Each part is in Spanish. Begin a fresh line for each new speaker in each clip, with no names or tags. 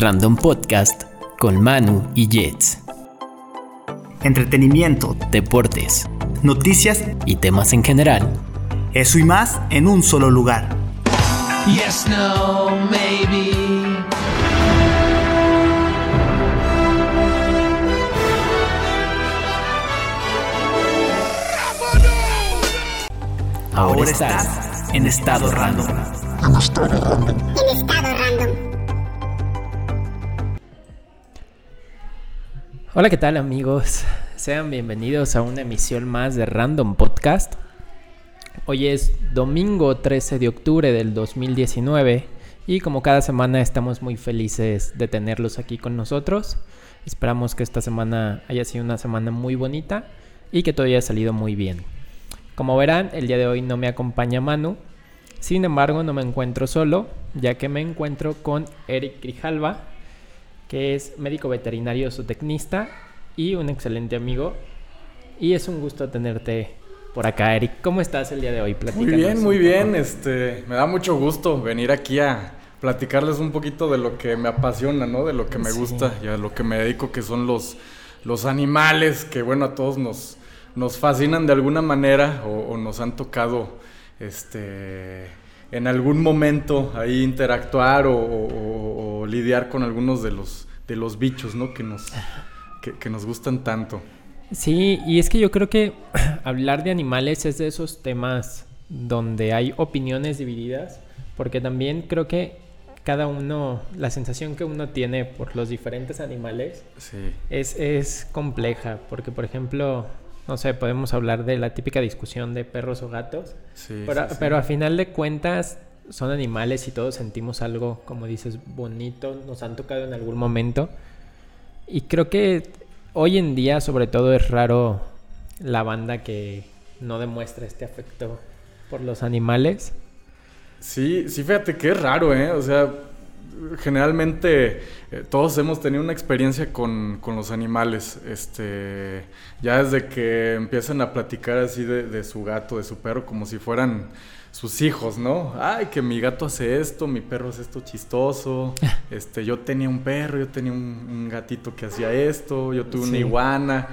Random Podcast con Manu y Jets.
Entretenimiento,
Deportes
noticias,
y temas en general.
eso y más en un solo lugar.
Yes, no, maybe.
Ahora, estás en estado random. Hola, ¿qué tal amigos? Sean bienvenidos a una emisión más de Random Podcast. Hoy es domingo 13 de octubre del 2019 y como cada semana estamos muy felices de tenerlos aquí con nosotros. Esperamos que esta semana haya sido una semana muy bonita y que todo haya salido muy bien. Como verán, el día de hoy no me acompaña Manu. Sin embargo, no me encuentro solo, ya que me encuentro con Eric Grijalva, que es médico veterinario zootecnista y un excelente amigo. Y es un gusto tenerte por acá, Eric. ¿Cómo estás el día de hoy?
Muy
Platícanos
bien,
un
muy bien. Este, me da mucho gusto venir aquí a platicarles un poquito de lo que me apasiona, ¿no? De lo que me
Sí.
gusta y a lo que me dedico, que son los, los animales, que bueno, a todos nos, nos fascinan de alguna manera o, o nos han tocado, este, en algún momento ahí interactuar o, o- o- o lidiar con algunos de los, de los bichos, ¿no? Que nos, que- que nos gustan tanto.
Sí, y es que yo creo que hablar de animales es de esos temas donde hay opiniones divididas, porque también creo que cada uno, la sensación que uno tiene por los diferentes animales
Sí.
es, es compleja, porque por ejemplo, no sé, podemos hablar de la típica discusión de perros o gatos,
Sí,
pero,
sí, sí.
pero a final de cuentas son animales y todos sentimos algo, como dices, bonito, nos han tocado en algún momento. Y creo que hoy en día sobre todo es raro la banda que no demuestra este afecto por los animales.
Sí, sí, fíjate que es raro, ¿eh? O sea, generalmente eh, todos hemos tenido una experiencia con, con los animales. Este, ya desde que empiezan a platicar así de, de su gato, de su perro, como si fueran sus hijos, ¿no? Ay, que mi gato hace esto, mi perro hace esto chistoso. Este, yo tenía un perro, yo tenía un, un gatito que hacía esto, yo tuve una iguana.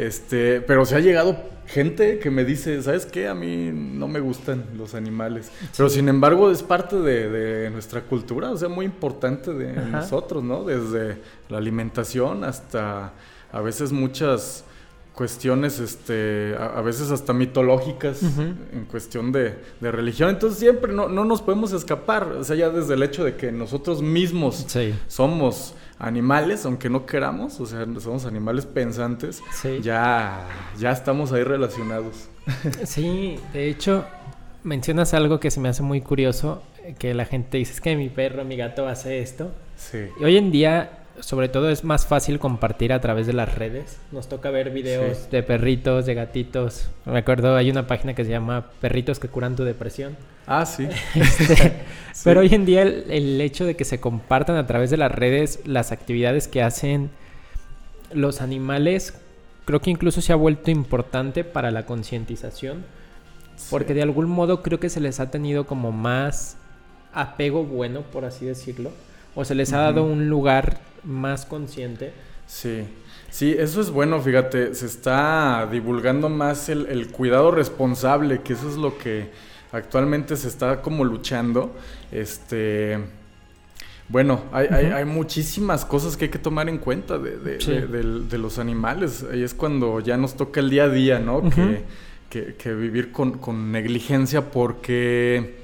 Este, pero se ha llegado gente que me dice, ¿sabes qué? A mí no me gustan los animales. Pero sin embargo es parte de, de nuestra cultura, o sea, muy importante de
Ajá.
nosotros, ¿no? Desde la alimentación hasta a veces muchas cuestiones, este, a, a veces hasta mitológicas en cuestión de, de religión. Entonces siempre no, no nos podemos escapar, o sea, ya desde el hecho de que nosotros mismos
Sí.
somos animales, aunque no queramos, o sea, somos animales pensantes,
Sí.
ya, ya estamos ahí relacionados.
Sí, de hecho, mencionas algo que se me hace muy curioso, eh, que la gente dice, es que mi perro, mi gato hace esto.
Sí.
Y hoy en día, sobre todo, es más fácil compartir a través de las redes. Nos toca ver videos
Sí.
de perritos, de gatitos. Me acuerdo, hay una página que se llama Perritos que curan tu depresión.
Ah, sí.
Este, Pero hoy en día el, el hecho de que se compartan a través de las redes las actividades que hacen los animales, creo que incluso se ha vuelto importante para la concientización. Porque de algún modo creo que se les ha tenido como más apego bueno, por así decirlo. O se les ha dado un lugar más consciente.
Sí, sí, eso es bueno, fíjate, se está divulgando más el, el cuidado responsable, que eso es lo que actualmente se está como luchando. Este, bueno, hay, hay- muchísimas cosas que hay que tomar en cuenta de, de-
Sí.
de- del- de los animales. Ahí es cuando ya nos toca el día a día, ¿no? Que, que- que vivir con, con negligencia porque...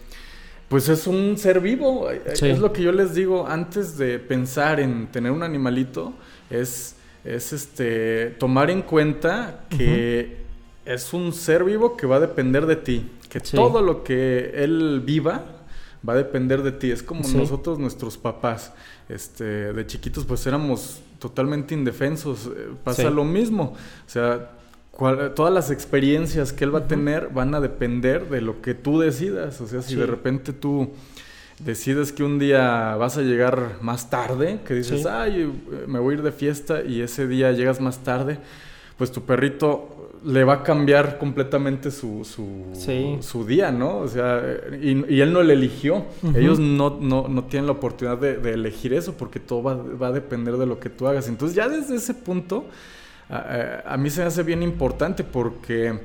Pues es un ser vivo,
Sí.
es lo que yo les digo, antes de pensar en tener un animalito, es, es este tomar en cuenta que es un ser vivo que va a depender de ti, que
Sí.
todo lo que él viva va a depender de ti. Es como
Sí.
nosotros, nuestros papás, este, de chiquitos, pues éramos totalmente indefensos. eh, Pasa lo mismo. O sea, cual- todas las experiencias que él va a tener van a depender de lo que tú decidas. O sea, si
Sí.
de repente tú decides que un día vas a llegar más tarde, que dices,
Sí.
ay, me voy a ir de fiesta y ese día llegas más tarde, pues tu perrito le va a cambiar completamente su, su,
Sí.
su día, ¿no? O sea, y, y él no le eligió. Ellos no, no, no tienen la oportunidad de, de elegir eso porque todo va, va a depender de lo que tú hagas. Entonces ya desde ese punto, a, a- a mí se me hace bien importante porque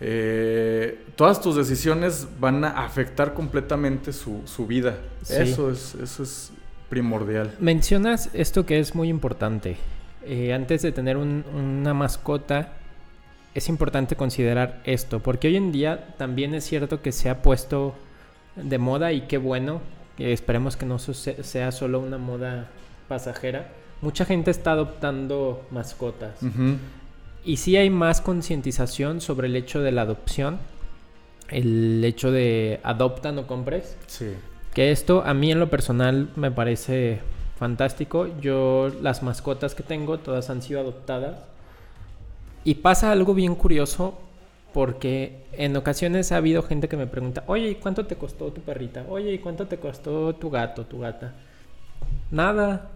eh, todas tus decisiones van a afectar completamente su, su vida.
Sí.
Eso, es, eso es primordial.
Mencionas esto que es muy importante. Eh, antes de tener un- una mascota, es importante considerar esto, porque hoy en día también es cierto que se ha puesto de moda y qué bueno, esperemos que no sea solo una moda pasajera. Mucha gente está adoptando mascotas y sí hay más concientización sobre el hecho de la adopción, el hecho de adopta no compres.
Sí.
Que esto a mí en lo personal me parece fantástico. Yo las mascotas que tengo todas han sido adoptadas. Y pasa algo bien curioso porque en ocasiones ha habido gente que me pregunta, oye, ¿y cuánto te costó tu perrita? Oye, ¿y cuánto te costó tu gato, tu gata? Nada.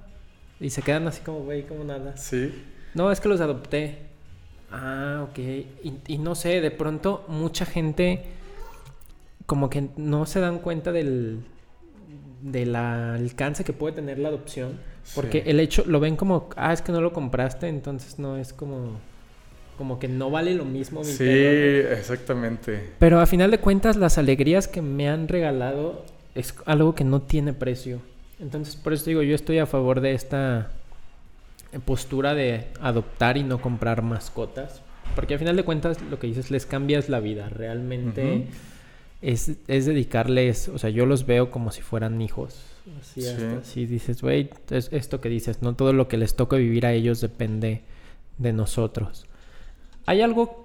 Y se quedan así como, güey, como nada.
Sí.
No, es que los adopté. Ah, ok. Y, y no sé, de pronto mucha gente como que no se dan cuenta del, del alcance que puede tener la adopción. Porque
Sí.
el hecho, lo ven como, ah, es que no lo compraste, entonces no es como, como que no vale lo mismo. mi
Sí,
perro, ¿no?
exactamente.
Pero a final de cuentas, las alegrías que me han regalado es algo que no tiene precio. Entonces, por eso digo, yo estoy a favor de esta eh, postura de adoptar y no comprar mascotas. Porque a final de cuentas, lo que dices, les cambias la vida. Realmente es, es dedicarles, o sea, yo los veo como si fueran hijos. Así,
Sí.
hasta así dices, güey, es esto que dices, no todo lo que les toca vivir a ellos depende de nosotros. ¿Hay algo,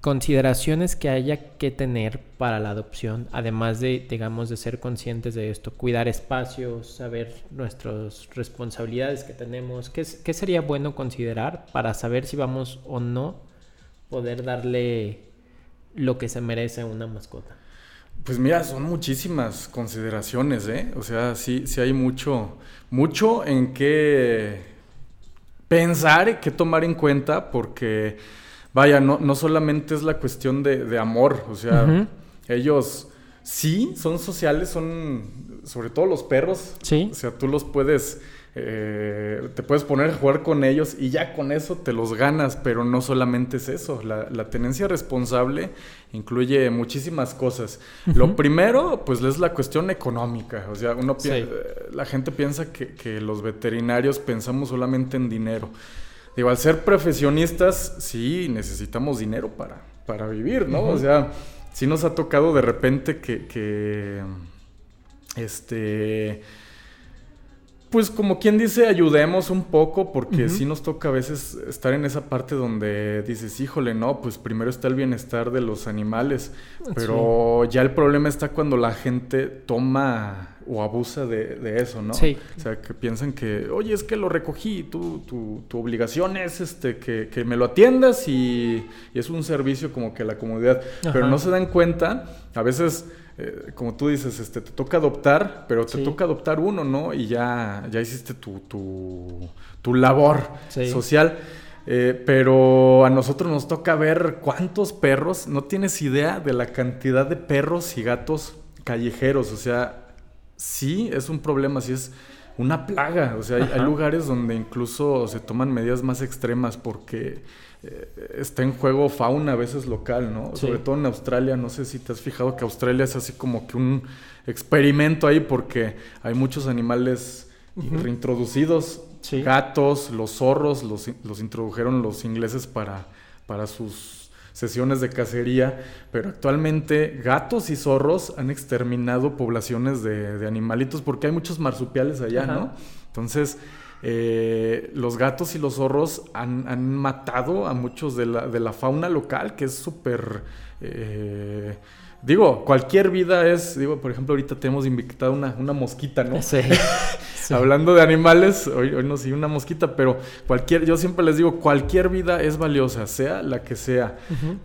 consideraciones que haya que tener para la adopción, además de, digamos, de ser conscientes de esto? Cuidar espacios, saber nuestras responsabilidades que tenemos. ¿Qué, sería bueno considerar para saber si vamos o no poder darle lo que se merece a una mascota?
Pues mira, son muchísimas consideraciones, ¿eh? O sea, sí, sí hay mucho, mucho en qué pensar, qué tomar en cuenta, porque, vaya, no, no solamente es la cuestión de, de amor, o sea, ellos sí son sociales, son, sobre todo los perros,
Sí.
o sea, tú los puedes, eh, te puedes poner a jugar con ellos y ya con eso te los ganas, pero no solamente es eso. La, la tenencia responsable incluye muchísimas cosas. Lo primero, pues es la cuestión económica. O sea, uno
Sí.
eh, la gente piensa que, que los veterinarios pensamos solamente en dinero. Digo, al ser profesionistas, sí necesitamos dinero para, para vivir, ¿no? O sea, sí nos ha tocado de repente que, que este, pues como quien dice, ayudemos un poco, porque sí nos toca a veces estar en esa parte donde dices, híjole, no, pues primero está el bienestar de los animales, pero ya el problema está cuando la gente toma o abusa de, de eso, ¿no?
Sí.
O sea, que piensan que, oye, es que lo recogí, tú, tu, tu obligación es este, que, que me lo atiendas y, y es un servicio como que la comunidad. Pero no se dan cuenta, a veces, eh, como tú dices, este, te toca adoptar, pero te
Sí.
toca adoptar uno, ¿no? Y ya, ya hiciste tu, tu, tu labor
Sí.
social. Eh, pero a nosotros nos toca ver cuántos perros, no tienes idea de la cantidad de perros y gatos callejeros, o sea, sí es un problema, sí es una plaga, o sea, hay, lugares donde incluso se toman medidas más extremas porque eh, está en juego fauna a veces local, ¿no?
Sí.
Sobre todo en Australia, no sé si te has fijado que Australia es así como que un experimento ahí porque hay muchos animales reintroducidos,
Sí.
gatos, los zorros, los, los introdujeron los ingleses para, para sus sesiones de cacería, pero actualmente gatos y zorros han exterminado poblaciones de, de animalitos porque hay muchos marsupiales allá,
Ajá.
¿no? Entonces, eh, los gatos y los zorros han, han matado a muchos de la, de la fauna local, que es súper... eh, digo, cualquier vida es, digo, por ejemplo, ahorita tenemos invitada una, una mosquita, ¿no?
Sí. Sí.
Hablando de animales, hoy, hoy nos una mosquita, pero cualquier, yo siempre les digo, cualquier vida es valiosa, sea la que sea.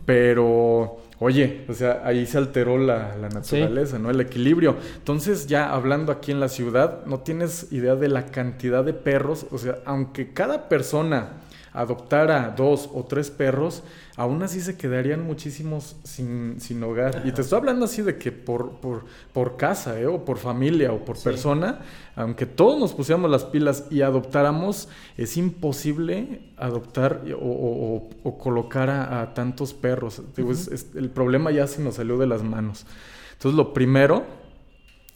Pero, oye, o sea, ahí se alteró la, la naturaleza, ¿no? El equilibrio. Entonces, ya hablando aquí en la ciudad, no tienes idea de la cantidad de perros. O sea, aunque cada persona adoptara dos o tres perros, aún así se quedarían muchísimos sin, sin hogar. Y te estoy hablando así de que por, por, por casa, ¿eh? o por familia, o por
Sí.
persona, aunque todos nos pusiéramos las pilas y adoptáramos, es imposible adoptar o, o- o- o colocar a, a tantos perros. Digo, es- es- el problema ya se nos salió de las manos. Entonces, lo primero,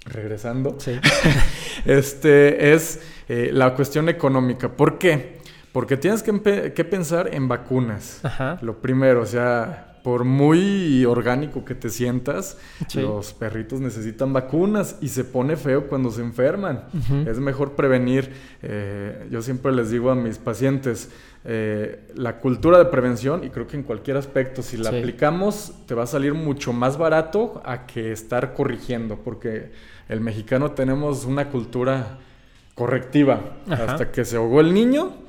regresando,
Sí.
este, es eh, la cuestión económica. ¿Por qué? Porque tienes que, pensar en vacunas.
Ajá.
Lo primero, o sea, por muy orgánico que te sientas,
Sí.
los perritos necesitan vacunas y se pone feo cuando se enferman. Es mejor prevenir. eh, yo siempre les digo a mis pacientes, eh, la cultura de prevención, y creo que en cualquier aspecto, si la
Sí.
aplicamos, te va a salir mucho más barato a que estar corrigiendo, porque el mexicano tenemos una cultura correctiva.
Ajá.
Hasta que se ahogó el niño,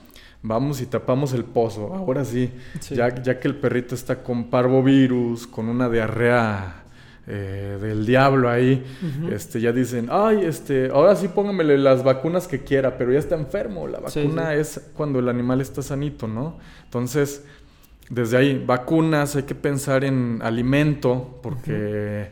vamos y tapamos el pozo. Ahora sí,
Sí.
Ya, ya que el perrito está con parvovirus, con una diarrea eh, del diablo ahí, este, ya dicen, ay, este, ahora sí póngamele las vacunas que quiera, pero ya está enfermo. La vacuna
sí.
es cuando el animal está sanito, ¿no? Entonces, desde ahí, vacunas, hay que pensar en alimento, porque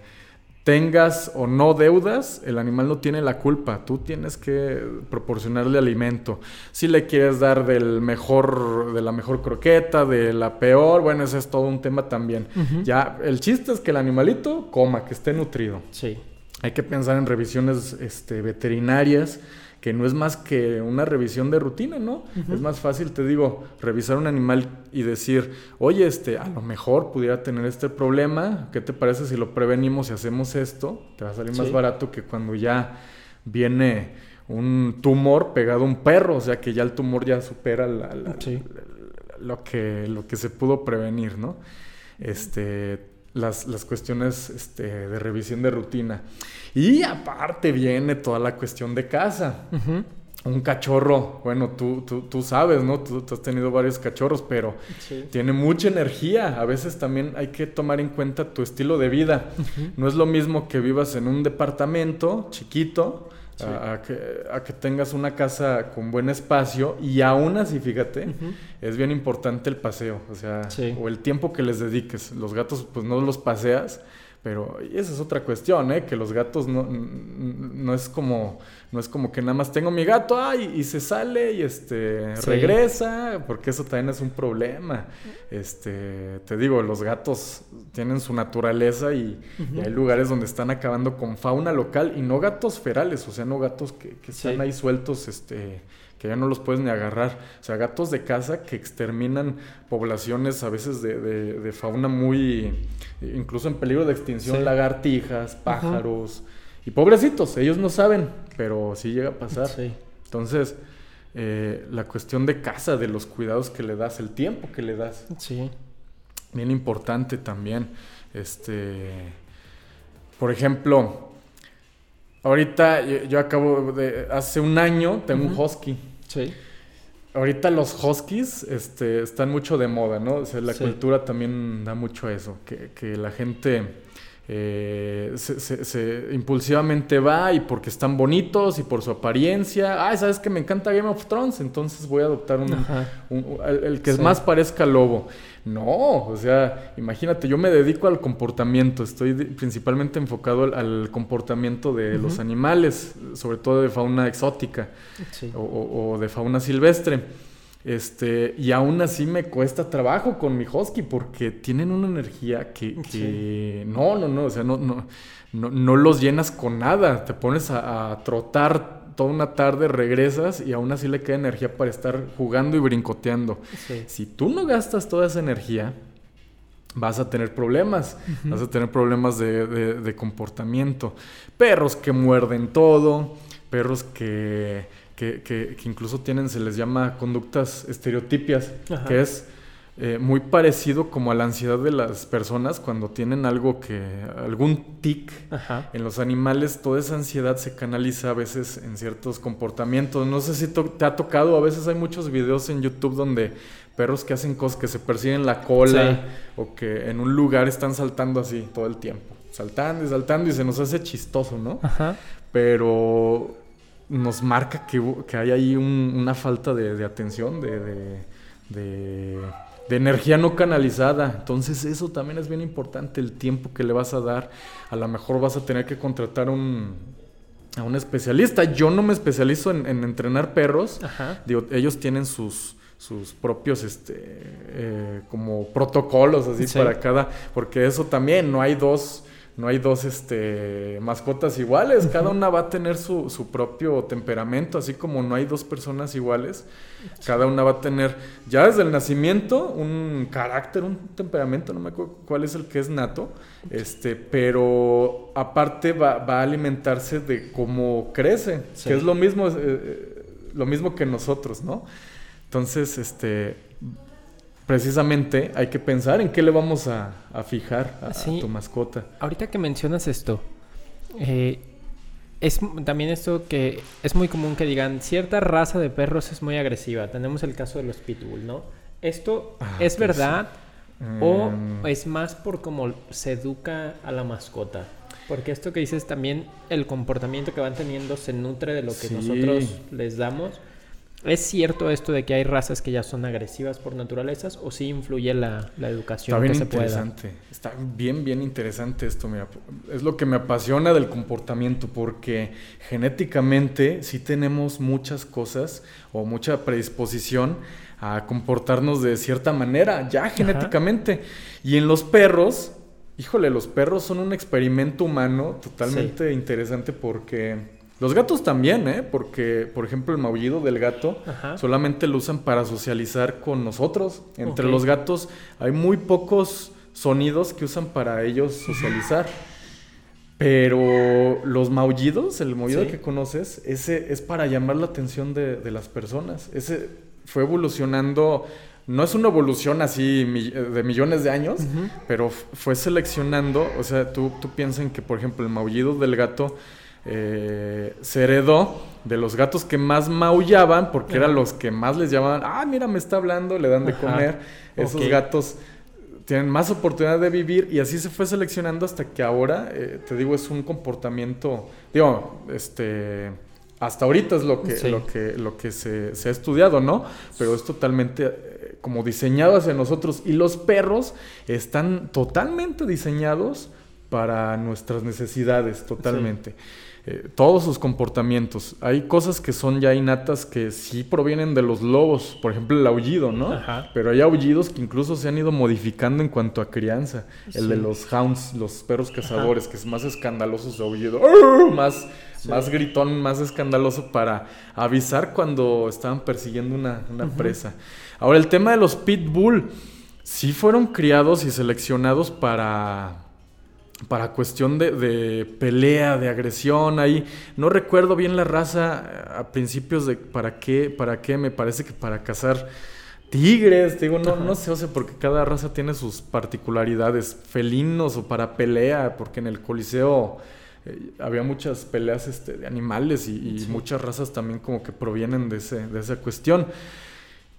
tengas o no deudas, el animal no tiene la culpa. Tú tienes que proporcionarle alimento. Si le quieres dar del mejor, de la mejor croqueta, de la peor, bueno, ese es todo un tema también. Ya, el chiste es que el animalito coma, que esté nutrido.
Sí.
Hay que pensar en revisiones este, veterinarias, que no es más que una revisión de rutina, ¿no? Es más fácil, te digo, revisar un animal y decir, oye, este, a lo mejor pudiera tener este problema, ¿qué te parece si lo prevenimos y hacemos esto? Te va a salir más barato que cuando ya viene un tumor pegado a un perro, o sea que ya el tumor ya supera la- la-
Sí.
lo, que, lo que se pudo prevenir, ¿no? Este, las, las cuestiones este, de revisión de rutina. Y aparte viene toda la cuestión de casa. Un cachorro, bueno, tú, tú, tú sabes, ¿no? Tú, tú has tenido varios cachorros, pero
Sí.
tiene mucha energía. A veces también hay que tomar en cuenta tu estilo de vida. No es lo mismo que vivas en un departamento chiquito
Sí.
a, a que, a que tengas una casa con buen espacio y aún así, fíjate, es bien importante el paseo, o sea,
Sí.
o el tiempo que les dediques. Los gatos, pues no los paseas, pero esa es otra cuestión, ¿eh? Que los gatos no, no es como no es como que nada más tengo mi gato, ay, y se sale y este
Sí.
regresa, porque eso también es un problema. Este, te digo, los gatos tienen su naturaleza y, y hay lugares donde están acabando con fauna local y no gatos ferales, o sea, no gatos que, que están
Sí.
ahí sueltos, este, que ya no los puedes ni agarrar. O sea, gatos de casa que exterminan poblaciones a veces de, de- de fauna muy, incluso en peligro de extinción,
Sí.
lagartijas, pájaros. Y pobrecitos, ellos no saben, pero sí llega a pasar.
Sí.
Entonces, eh, la cuestión de casa, de los cuidados que le das, el tiempo que le das,
Sí.
bien importante también. Este, por ejemplo, ahorita yo, acabo de, hace un año tengo un husky.
Sí.
Ahorita los huskies este, están mucho de moda, ¿no? O sea, la
Sí.
cultura también da mucho a eso, que, que la gente eh, se, se- se impulsivamente va y porque están bonitos y por su apariencia. Ay, ¿sabes que me encanta Game of Thrones? Entonces voy a adoptar un, el, el que
Sí.
más parezca lobo. No, o sea, imagínate, yo me dedico al comportamiento, estoy principalmente enfocado al, al comportamiento de los animales, sobre todo de fauna exótica
Sí.
o, o- o de fauna silvestre. Este, y aún así me cuesta trabajo con mi husky porque tienen una energía que, que no, no, no, o sea, no, no, no, no los llenas con nada. Te pones a, a trotar toda una tarde, regresas y aún así le queda energía para estar jugando y brincoteando.
Sí.
Si tú no gastas toda esa energía, vas a tener problemas. Vas a tener problemas de, de- de comportamiento. Perros que muerden todo, perros que, que- que- que incluso tienen, se les llama conductas estereotipias,
Ajá.
que es eh, muy parecido como a la ansiedad de las personas cuando tienen algo que, algún tic.
Ajá.
En los animales toda esa ansiedad se canaliza a veces en ciertos comportamientos. No sé si te ha tocado, a veces hay muchos videos en YouTube donde perros que hacen cosas que se persiguen la cola
Sí.
o que en un lugar están saltando así todo el tiempo. Saltando y saltando y se nos hace chistoso, ¿no?
Ajá.
Pero nos marca que, que hay ahí un- una falta de, de atención, de, de- de, de energía no canalizada. Entonces eso también es bien importante, el tiempo que le vas a dar. A lo mejor vas a tener que contratar un, a un especialista. Yo no me especializo en, en entrenar perros.
Ajá.
Digo, ellos tienen sus, sus propios este eh, como protocolos así
Sí.
para cada. Porque eso también, no hay dos. No hay dos este, mascotas iguales, cada una va a tener su, su propio temperamento, así como no hay dos personas iguales, cada una va a tener ya desde el nacimiento un carácter, un temperamento, no me acuerdo cuál es el que es nato, este, pero aparte va, va a alimentarse de cómo crece,
Sí.
que es lo mismo, eh, eh, lo mismo que nosotros, ¿no? Entonces, este, precisamente hay que pensar en qué le vamos a, a fijar a, tu mascota.
Ahorita que mencionas esto, eh, es también esto que es muy común que digan cierta raza de perros es muy agresiva. Tenemos el caso de los pitbull, ¿no? ¿Esto
Ah,
es
pues,
verdad o
Mm.
es más por cómo se educa a la mascota? Porque esto que dices también, el comportamiento que van teniendo se nutre de lo que
Sí.
nosotros les damos. ¿Es cierto esto de que hay razas que ya son agresivas por naturalezas o sí influye la, la educación
Está bien
que se puede dar?
interesante. Está bien, bien interesante esto. Mira, es lo que me apasiona del comportamiento, porque genéticamente sí tenemos muchas cosas o mucha predisposición a comportarnos de cierta manera, ya genéticamente. Y en los perros, híjole, los perros son un experimento humano totalmente interesante porque los gatos también, ¿eh? Porque, por ejemplo, el maullido del gato
Ajá.
solamente lo usan para socializar con nosotros. Entre los gatos hay muy pocos sonidos que usan para ellos socializar. Pero los maullidos, el maullido
Sí.
que conoces, ese es para llamar la atención de, de las personas. Ese fue evolucionando, no es una evolución así de millones de años, pero fue seleccionando, o sea, tú, tú piensas en que, por ejemplo, el maullido del gato eh, se heredó de los gatos que más maullaban, porque eran los que más les llamaban, ah, mira, me está hablando, le dan de
Ajá.
comer. Esos gatos tienen más oportunidad de vivir y así se fue seleccionando hasta que ahora, eh, te digo, es un comportamiento, digo, este, hasta ahorita es lo que,
Sí.
lo que, lo que se, se ha estudiado, ¿no? Pero es totalmente eh, como diseñado hacia nosotros y los perros están totalmente diseñados para nuestras necesidades, totalmente. Eh, todos sus comportamientos. Hay cosas que son ya innatas que sí provienen de los lobos, por ejemplo el aullido, ¿no?
Ajá.
Pero hay aullidos que incluso se han ido modificando en cuanto a crianza. El de los hounds, los perros cazadores, que es más escandaloso su aullido. ¡Arr! Más,
Sí.
más gritón, más escandaloso para avisar cuando estaban persiguiendo una, una presa. Ahora, el tema de los pitbull, sí fueron criados y seleccionados para para cuestión de, de pelea, de agresión, ahí no recuerdo bien la raza eh, a principios de para qué, para qué, me parece que para cazar tigres, te digo, no, no sé, o sea, porque cada raza tiene sus particularidades, felinos o para pelea, porque en el Coliseo eh, había muchas peleas este, de animales y, y muchas razas también como que provienen de, ese, de esa cuestión.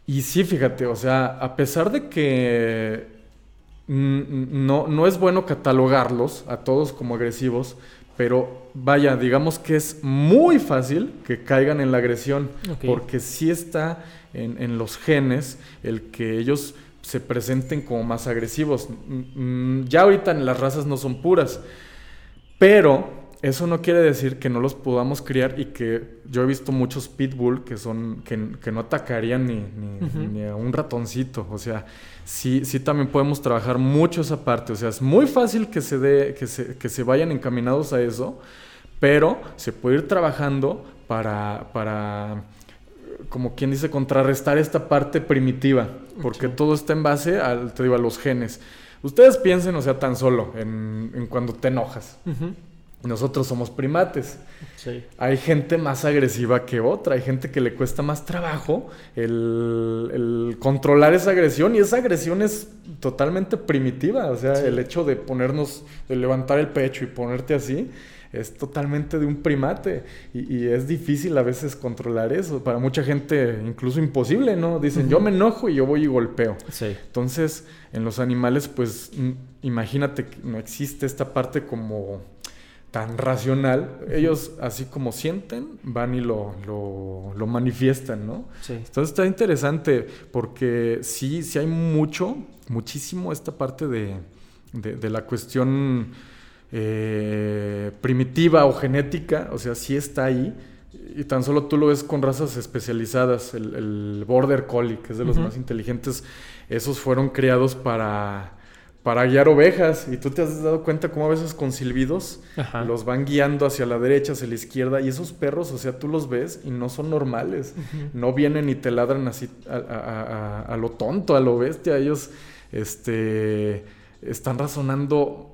Y sí, fíjate, o sea, a pesar de que no, no es bueno catalogarlos a todos como agresivos, pero vaya, digamos que es muy fácil que caigan en la agresión, porque sí está en, en los genes el que ellos se presenten como más agresivos. Mm, mm, Ya ahorita las razas no son puras, pero eso no quiere decir que no los podamos criar y que yo he visto muchos pitbull que son que, que no atacarían ni, ni- ni a un ratoncito. O sea, sí, sí también podemos trabajar mucho esa parte. O sea, es muy fácil que se dé, que se, que se vayan encaminados a eso, pero se puede ir trabajando para, para como quien dice, contrarrestar esta parte primitiva, porque
Sí.
todo está en base al, te digo, a los genes. Ustedes piensen, o sea, tan solo en, en cuando te enojas. Nosotros somos primates.
Sí.
Hay gente más agresiva que otra, hay gente que le cuesta más trabajo el, el controlar esa agresión y esa agresión es totalmente primitiva, o sea,
Sí.
el hecho de ponernos, de levantar el pecho y ponerte así, es totalmente de un primate y, y es difícil a veces controlar eso, para mucha gente incluso imposible, ¿no? Dicen, yo me enojo y yo voy y golpeo.
Sí.
Entonces, en los animales, pues mm, imagínate que no existe esta parte como tan racional. Ellos, así como sienten, van y lo, lo, lo manifiestan, ¿no?
Sí.
Entonces está interesante porque sí, sí hay mucho, muchísimo esta parte de, de, de la cuestión eh, primitiva o genética, o sea, sí está ahí. Y tan solo tú lo ves con razas especializadas, el, el Border Collie, que es de los más inteligentes, esos fueron creados para, para guiar ovejas. Y tú te has dado cuenta cómo a veces con silbidos
Ajá.
los van guiando hacia la derecha, hacia la izquierda. Y esos perros, o sea, tú los ves y no son normales. No vienen y te ladran así a, a- a- a lo tonto, a lo bestia. Ellos este, están razonando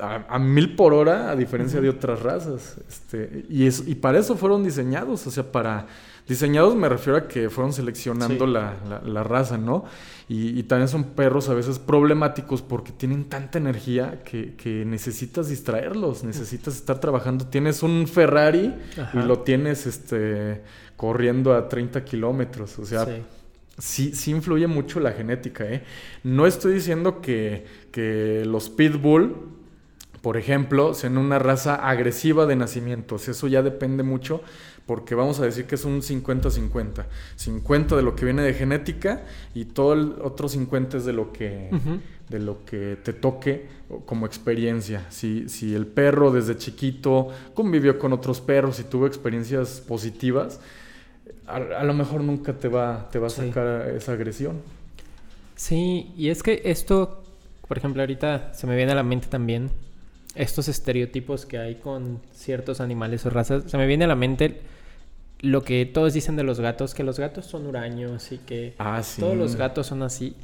a, a mil por hora, a diferencia de otras razas. Este, y, es, y para eso fueron diseñados, o sea, para... Diseñados me refiero a que fueron seleccionando
Sí.
la, la- la raza, ¿no? Y, y también son perros a veces problemáticos porque tienen tanta energía que, que necesitas distraerlos, necesitas estar trabajando. Tienes un Ferrari
Ajá.
y lo tienes este, corriendo a 30 kilómetros, o sea,
Sí.
sí, sí influye mucho la genética, ¿eh? No estoy diciendo que, que los pitbull, por ejemplo, sean una raza agresiva de nacimientos. Eso ya depende mucho porque vamos a decir que es un 50-50. 50 de lo que viene de genética y todo el otro 50 es de lo que, de lo que te toque como experiencia. Si, si el perro desde chiquito convivió con otros perros y tuvo experiencias positivas, a, a lo mejor nunca te va, te va a
Sí.
sacar esa agresión.
Sí, y es que esto, por ejemplo, ahorita se me viene a la mente también estos estereotipos que hay con ciertos animales o razas. Se me viene a la mente lo que todos dicen de los gatos, que los gatos son huraños y que
Ah, sí.
todos los gatos son así.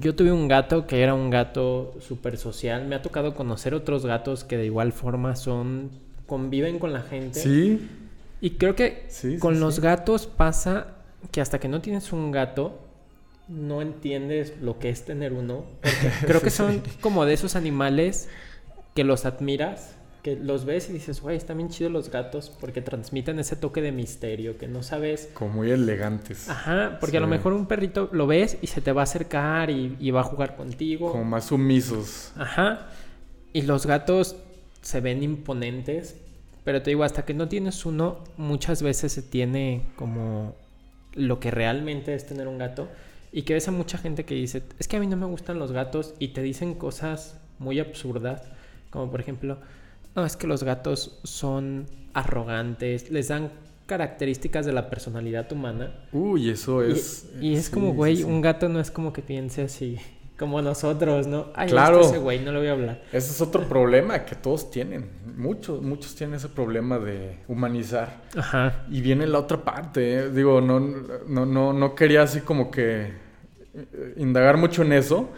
Yo tuve un gato que era un gato súper social. Me ha tocado conocer otros gatos que de igual forma son conviven con la gente.
Sí,
Y creo que
Sí, sí,
con los gatos pasa que hasta que no tienes un gato, no entiendes lo que es tener uno. Porque creo que son como de esos animales que los admiras, que los ves y dices, güey, están bien chidos los gatos porque transmiten ese toque de misterio que no sabes.
como muy elegantes.
Ajá, porque a lo mejor un perrito lo ves y se te va a acercar y, y va a jugar contigo.
Como más sumisos.
Ajá. Y los gatos se ven imponentes, pero te digo, hasta que no tienes uno, muchas veces se tiene como lo que realmente es tener un gato. Y que ves a mucha gente que dice, es que a mí no me gustan los gatos y te dicen cosas muy absurdas, como por ejemplo, no, es que los gatos son arrogantes, les dan características de la personalidad humana.
Uy, eso es.
y, es
sí,
como, güey,
sí.
un gato no es como que piense así, como nosotros, ¿no? Ay,
Claro.
ese güey, no le voy a hablar.
Ese es otro problema que todos tienen. Muchos, muchos tienen ese problema de humanizar.
Ajá.
Y viene la otra parte, ¿eh? digo, no, no, no, no quería así como que indagar mucho en eso,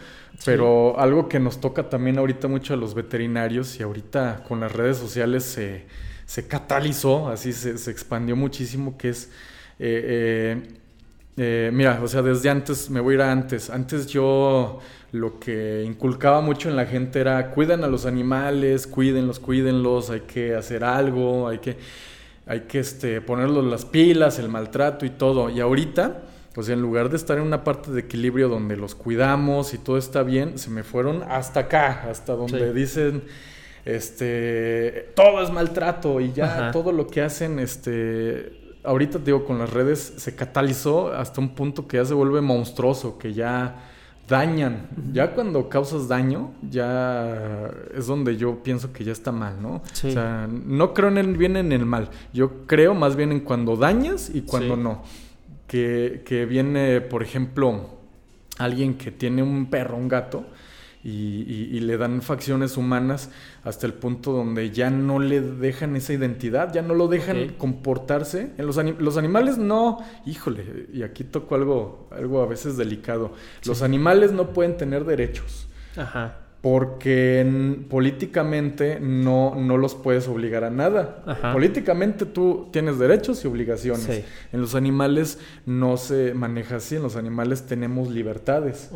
pero algo que nos toca también ahorita mucho a los veterinarios y ahorita con las redes sociales se, se catalizó, así se, se expandió muchísimo, que es, eh, eh, eh, mira, o sea, desde antes, me voy a ir a antes, antes yo lo que inculcaba mucho en la gente era cuidan a los animales, cuídenlos, cuídenlos, hay que hacer algo, hay que hay que este, ponerlos las pilas, el maltrato y todo. Y ahorita, pues en lugar de estar en una parte de equilibrio donde los cuidamos y todo está bien, se me fueron hasta acá, hasta donde
Sí.
dicen, este, todo es maltrato y ya
Ajá.
todo lo que hacen, este, ahorita digo, con las redes se catalizó hasta un punto que ya se vuelve monstruoso, que ya dañan. Ya cuando causas daño, ya es donde yo pienso que ya está mal, ¿no?
Sí.
O sea, no creo en el bien en el mal. Yo creo más bien en cuando dañas y cuando
Sí.
no. Que, que viene, por ejemplo, alguien que tiene un perro, un gato, y, y- y le dan facciones humanas hasta el punto donde ya no le dejan esa identidad, ya no lo dejan comportarse. En los, ani- los animales no, híjole, y aquí toco algo, algo a veces delicado. Los animales no pueden tener derechos
Ajá.
Porque políticamente no, no los puedes obligar a nada.
Ajá.
Políticamente tú tienes derechos y obligaciones.
Sí.
En los animales no se maneja así, en los animales tenemos libertades.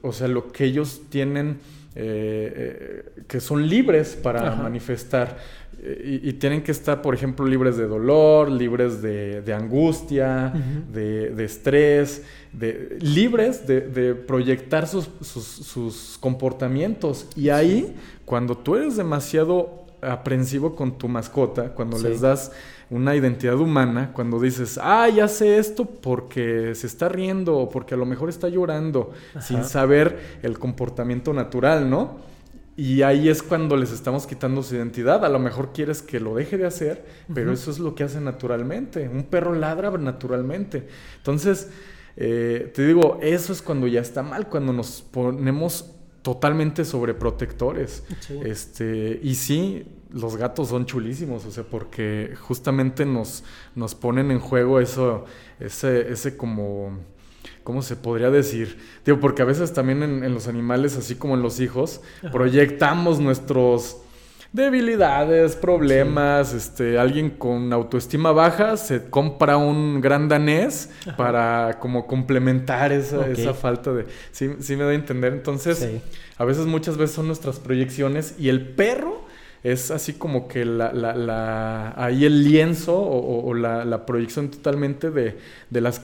O sea, lo que ellos tienen, eh, eh, que son libres para
Ajá.
manifestar. Y, y tienen que estar, por ejemplo, libres de dolor, libres de, de angustia, de, de estrés, de, libres de, de proyectar sus, sus- sus comportamientos. Y ahí, cuando tú eres demasiado aprensivo con tu mascota cuando
Sí.
les das una identidad humana, cuando dices, ah, ya sé esto porque se está riendo o porque a lo mejor está llorando, sin saber el comportamiento natural, ¿no? Y ahí es cuando les estamos quitando su identidad. A lo mejor quieres que lo deje de hacer, pero eso es lo que hace naturalmente. Un perro ladra naturalmente. Entonces, eh, te digo, eso es cuando ya está mal, cuando nos ponemos totalmente sobreprotectores.
Sí.
Este, y sí, los gatos son chulísimos, o sea, porque justamente nos, nos ponen en juego eso, ese, ese como, ¿cómo se podría decir? Digo, porque a veces también en, en los animales, así como en los hijos, proyectamos nuestros debilidades, problemas, este, alguien con autoestima baja se compra un gran danés para como complementar esa, esa falta de... Sí, sí me da a entender. Entonces,
Sí.
a veces muchas veces son nuestras proyecciones y el perro es así como que la, la- la- ahí el lienzo o, o- o la, la proyección totalmente de, de las,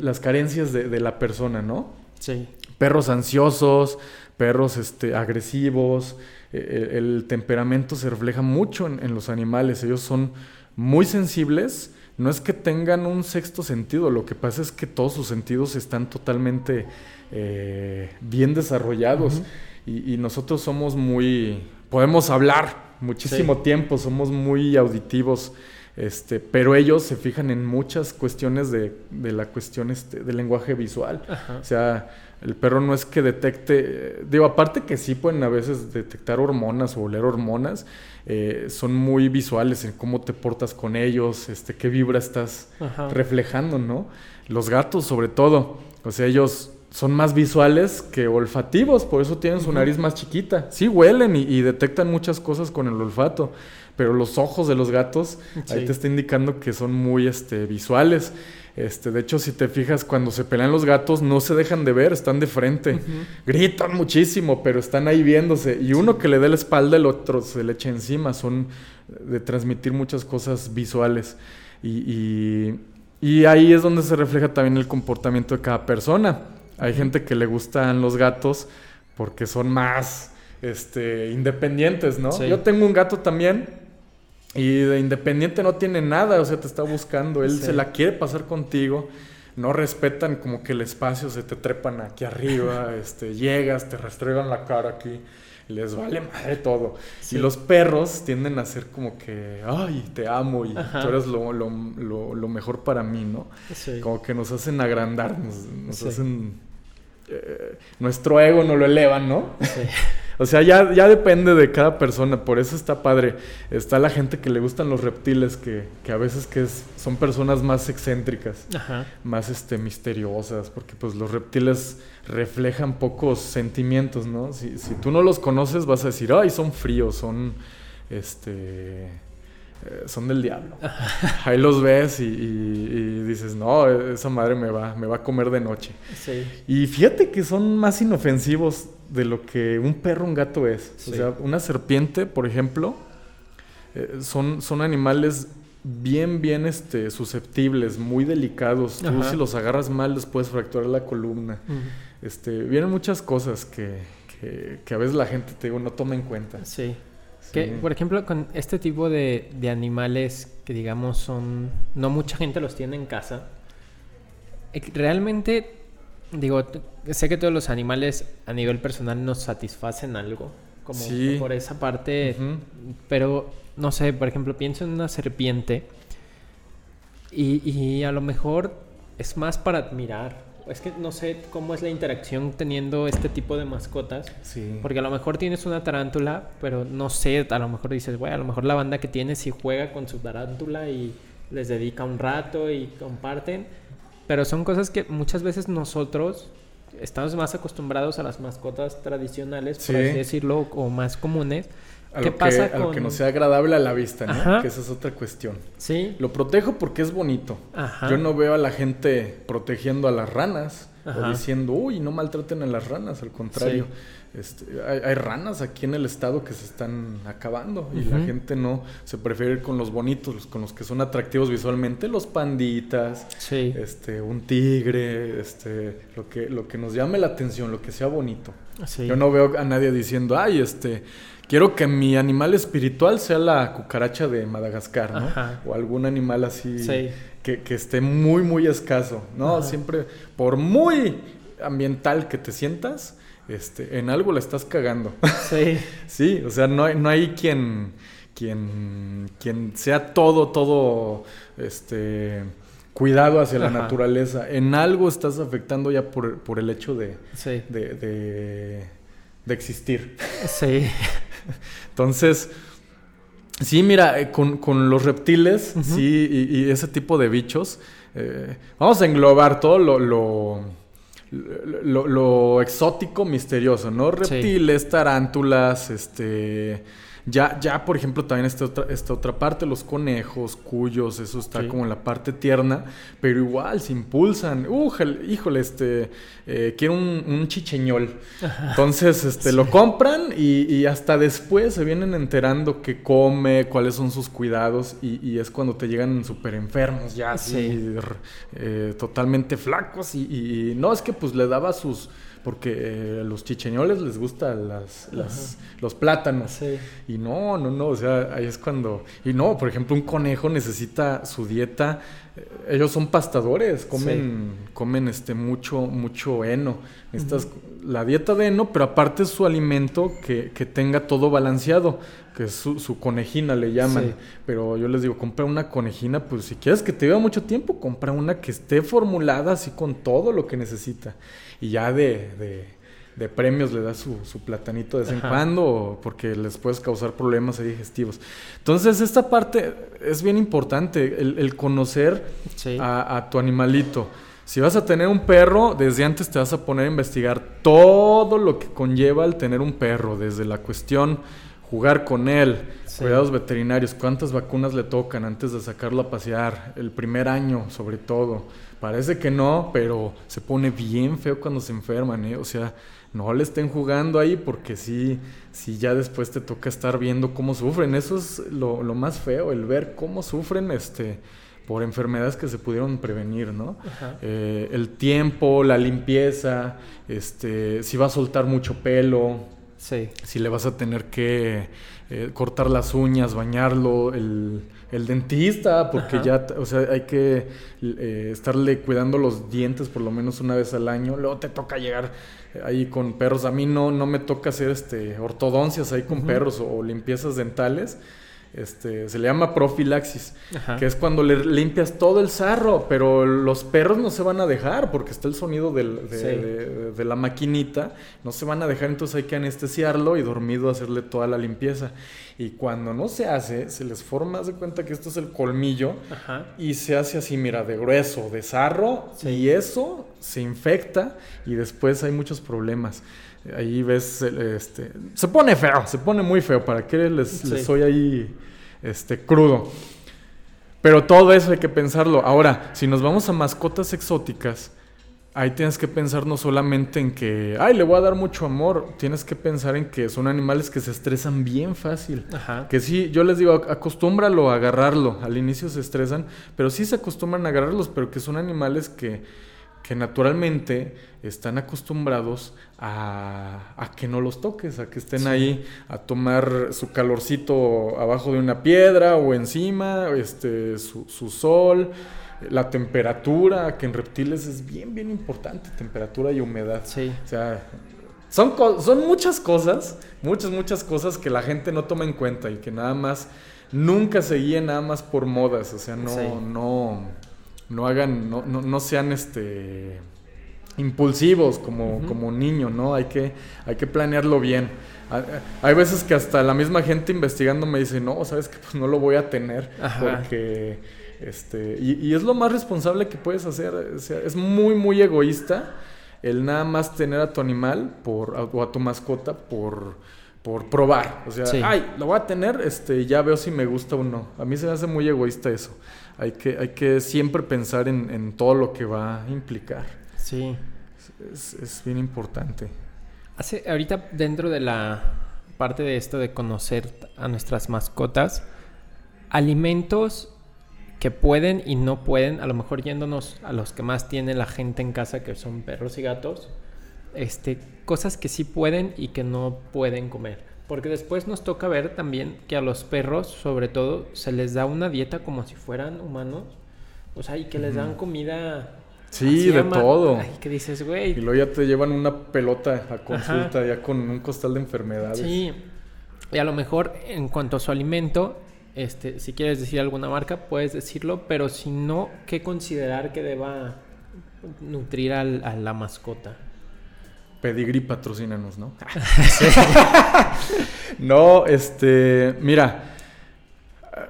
las carencias de, de la persona, ¿no?
Sí.
Perros ansiosos, perros este, agresivos, eh, el, el temperamento se refleja mucho en, en los animales, ellos son muy sensibles, no es que tengan un sexto sentido, lo que pasa es que todos sus sentidos están totalmente eh, bien desarrollados y, y nosotros somos muy, podemos hablar muchísimo
Sí.
tiempo, somos muy auditivos. Este, pero ellos se fijan en muchas cuestiones de, de la cuestión este, del lenguaje visual.
Ajá.
O sea, el perro no es que detecte, digo, aparte que sí pueden a veces detectar hormonas o oler hormonas, eh, son muy visuales en cómo te portas con ellos, este, qué vibra estás
Ajá.
reflejando, ¿no? Los gatos sobre todo, o sea, ellos son más visuales que olfativos, por eso tienen su nariz más chiquita. Sí huelen y, y detectan muchas cosas con el olfato, pero los ojos de los gatos ahí
Sí.
te está indicando que son muy este, visuales. Este, de hecho, si te fijas, cuando se pelean los gatos, no se dejan de ver, están de frente. Gritan muchísimo, pero están ahí viéndose. Y uno que le dé la espalda, el otro se le echa encima. Son de transmitir muchas cosas visuales. Y, y- y ahí es donde se refleja también el comportamiento de cada persona. Hay gente que le gustan los gatos porque son más este, independientes, ¿no?
Sí.
Yo tengo un gato también y de independiente no tiene nada, o sea, te está buscando, él
Sí.
se la quiere pasar contigo, no respetan como que el espacio, se te trepan aquí arriba, este, llegas, te restregan la cara aquí, les vale madre todo.
Sí.
Y los perros tienden a ser como que, ay, te amo y
Ajá.
tú eres lo, lo- lo- lo mejor para mí, ¿no? Como que nos hacen agrandarnos, nos hacen... eh, nuestro ego nos lo elevan, ¿no?
Sí.
O sea, ya, ya depende de cada persona, por eso está padre. Está la gente que le gustan los reptiles, que, que a veces que es- son personas más excéntricas,
Ajá.
más este, misteriosas, porque pues los reptiles reflejan pocos sentimientos, ¿no? Si, si tú no los conoces vas a decir, ay, son fríos, son, este, eh, son del diablo. Ahí los ves y, y- y dices, no, esa madre me va, me va a comer de noche.
Sí.
Y fíjate que son más inofensivos de lo que un perro un gato es.
Sí.
O sea, una serpiente, por ejemplo, eh, son, son animales bien, bien este, susceptibles, muy delicados. Tú
Ajá.
si los agarras mal les puedes fracturar la columna. Este, vienen muchas cosas que, que, que a veces la gente, te digo, no toma en cuenta.
Sí. Que, por ejemplo, con este tipo de, de animales que digamos son... No mucha gente los tiene en casa. eh, Realmente, digo, sé que todos los animales a nivel personal nos satisfacen algo. Como
Sí.
por esa parte. Pero, no sé, por ejemplo, pienso en una serpiente. Y, y a lo mejor es más para admirar. Es que no sé cómo es la interacción teniendo este tipo de mascotas.
Sí.
Porque a lo mejor tienes una tarántula, pero no sé, a lo mejor dices, güey, a lo mejor la banda que tienes sí juega con su tarántula y les dedica un rato y comparten. Pero son cosas que muchas veces nosotros estamos más acostumbrados a las mascotas tradicionales, por
Sí.
así decirlo, o más comunes.
A
¿Qué
lo,
pasa
que, a lo que no sea agradable a la vista, ¿no?
Ajá.
Que esa es otra cuestión.
Sí.
Lo protejo porque es bonito.
Ajá.
Yo no veo a la gente protegiendo a las ranas
Ajá.
o diciendo, uy, no maltraten a las ranas, al contrario. Este, hay, hay ranas aquí en el estado que se están acabando y la gente no se prefiere ir con los bonitos, con los que son atractivos visualmente, los panditas,
Sí.
este, un tigre, este, lo que, lo que nos llame la atención, lo que sea bonito.
Sí.
Yo no veo a nadie diciendo, ay, este, quiero que mi animal espiritual sea la cucaracha de Madagascar, ¿no?
Ajá.
O algún animal así
Sí.
que, que esté muy, muy escaso, ¿no?
Ajá.
Siempre, por muy ambiental que te sientas, este, en algo la estás cagando.
Sí.
sí, o sea, no hay, no hay quien, quien, quien sea todo, todo, este, cuidado hacia la
Ajá.
naturaleza. En algo estás afectando ya por, por el hecho de,
Sí.
de, de, de existir.
Sí.
Entonces, sí, mira, eh, con, con los reptiles, sí, y, y ese tipo de bichos, eh, vamos a englobar todo lo, lo, lo- lo exótico, misterioso, ¿no? Reptiles, tarántulas, este... Ya, ya, por ejemplo, también esta otra, esta otra parte, los conejos, cuyos, eso está
Sí.
como en la parte tierna, pero igual se impulsan. Újale, híjole, este, eh, quiero un, un chicheñol. Entonces, este, lo compran y, y hasta después se vienen enterando qué come, cuáles son sus cuidados y, y es cuando te llegan súper enfermos ya, así,
Sí.
eh, totalmente flacos y- y no, es que pues le daba sus... Porque eh, a los chicheñoles les gustan las, las- los plátanos.
Sí.
Y no, no, no, o sea, ahí es cuando... Y no, por ejemplo, un conejo necesita su dieta... eh, Ellos son pastadores, comen, comen este, mucho, mucho heno. Necesitas la dieta de heno, pero aparte es su alimento que, que tenga todo balanceado, que es su, su conejina le llaman.
Sí.
Pero yo les digo, compra una conejina, pues si quieres que te viva mucho tiempo, compra una que esté formulada así con todo lo que necesita. Y ya de, de, de premios le das su, su platanito de vez en cuando, porque les puedes causar problemas digestivos. Entonces, esta parte es bien importante, el, el conocer
Sí.
a, a tu animalito. Si vas a tener un perro, desde antes te vas a poner a investigar todo lo que conlleva el tener un perro, desde la cuestión jugar con él,
Sí.
cuidados veterinarios, cuántas vacunas le tocan antes de sacarlo a pasear, el primer año sobre todo. Parece que no, pero se pone bien feo cuando se enferman, ¿eh? O sea, no le estén jugando ahí porque sí, sí ya después te toca estar viendo cómo sufren. Eso es lo, lo más feo, el ver cómo sufren este por enfermedades que se pudieron prevenir, ¿no? Eh, el tiempo, la limpieza, este, si va a soltar mucho pelo,
Sí.
si le vas a tener que eh, cortar las uñas, bañarlo, el, el dentista, porque
Ajá.
ya, o sea, hay que eh, estarle cuidando los dientes por lo menos una vez al año. Luego te toca llegar eh, ahí con perros. A mí no, no me toca hacer este ortodoncias ahí con perros o, o limpiezas dentales. Este, se le llama profilaxis,
Ajá.
que es cuando le limpias todo el sarro, pero los perros no se van a dejar porque está el sonido del- de,
Sí.
de- de la maquinita, no se van a dejar, entonces hay que anestesiarlo y dormido hacerle toda la limpieza. Y cuando no se hace, se les forma, de cuenta que esto es el colmillo
Ajá.
y se hace así, mira, de grueso, de sarro,
Sí.
y eso se infecta y después hay muchos problemas. Ahí ves, el, este, se pone feo, se pone muy feo, ¿para qué les,
Sí.
les soy ahí este, crudo? Pero todo eso hay que pensarlo. Ahora, si nos vamos a mascotas exóticas, ahí tienes que pensar no solamente en que, ay, le voy a dar mucho amor, tienes que pensar en que son animales que se estresan bien fácil.
Ajá.
Que sí, yo les digo, ac- acostúmbralo a agarrarlo. Al inicio se estresan, pero sí se acostumbran a agarrarlos, pero que son animales que, que naturalmente están acostumbrados a, a que no los toques, a que estén
Sí.
ahí a tomar su calorcito abajo de una piedra o encima, este, su, su sol, la temperatura, que en reptiles es bien, bien importante, temperatura y humedad.
Sí.
O sea, son, son muchas cosas, muchas, muchas cosas que la gente no toma en cuenta y que nada más nunca se guíen nada más por modas. O sea, no,
Sí.
no, no hagan, no, no, no sean este impulsivos como, como niño, ¿no? Hay que, hay que planearlo bien. Ha- Hay veces que hasta la misma gente investigando me dice, no, sabes que pues no lo voy a tener
Ajá.
porque este y, y es lo más responsable que puedes hacer. O sea, es muy, muy egoísta el nada más tener a tu animal por, o a tu mascota por, por probar. O sea,
Sí.
ay, lo voy a tener, este, ya veo si me gusta o no. A mí se me hace muy egoísta eso. Hay que, hay que siempre pensar en, en todo lo que va a implicar.
Sí.
Es, es bien importante.
Hace, ahorita dentro de la parte de esto de conocer a nuestras mascotas, alimentos que pueden y no pueden, a lo mejor yéndonos a los que más tiene la gente en casa, que son perros y gatos, este, cosas que sí pueden y que no pueden comer. Porque después nos toca ver también que a los perros, sobre todo, se les da una dieta como si fueran humanos. O sea, y que les dan comida.
Sí, de
ama-
todo.
Ay, que dices,
Y
güey.
luego ya te llevan una pelota a consulta ya con un costal de enfermedades.
Sí. Y a lo mejor en cuanto a su alimento, este, si quieres decir alguna marca, puedes decirlo, pero si no, ¿qué considerar que deba nutrir al- a la mascota?
Pedigrí patrocínanos, ¿no? no, este, mira,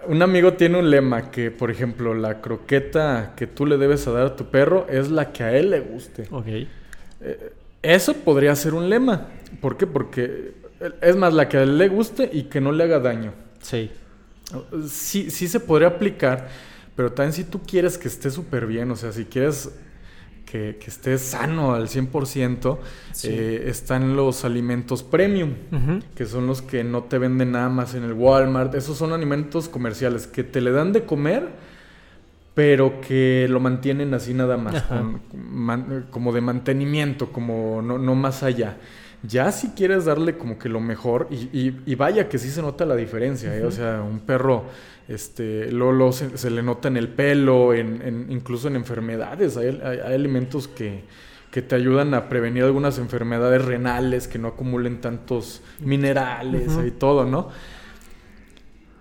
un amigo tiene un lema que, por ejemplo, la croqueta que tú le debes a dar a tu perro es la que a él le guste.
Ok.
Eh, Eso podría ser un lema. ¿Por qué? Porque eh, es más la que a él le guste y que no le haga daño.
Sí.
Sí, sí se podría aplicar, pero también si tú quieres que esté súper bien, o sea, si quieres que, que esté sano al 100%,
Sí.
eh, están los alimentos premium, que son los que no te venden nada más en el Walmart. Esos son alimentos comerciales que te le dan de comer, pero que lo mantienen así nada más,
Ajá.
con- man- como de mantenimiento, como no, no más allá. Ya si quieres darle como que lo mejor, y, y- y vaya que sí se nota la diferencia, ¿eh? o sea, un perro, este, Lolo se, se le nota en el pelo, en, en- incluso en enfermedades, hay, hay- que, que te ayudan a prevenir algunas enfermedades renales, que no acumulen tantos minerales y todo, ¿no?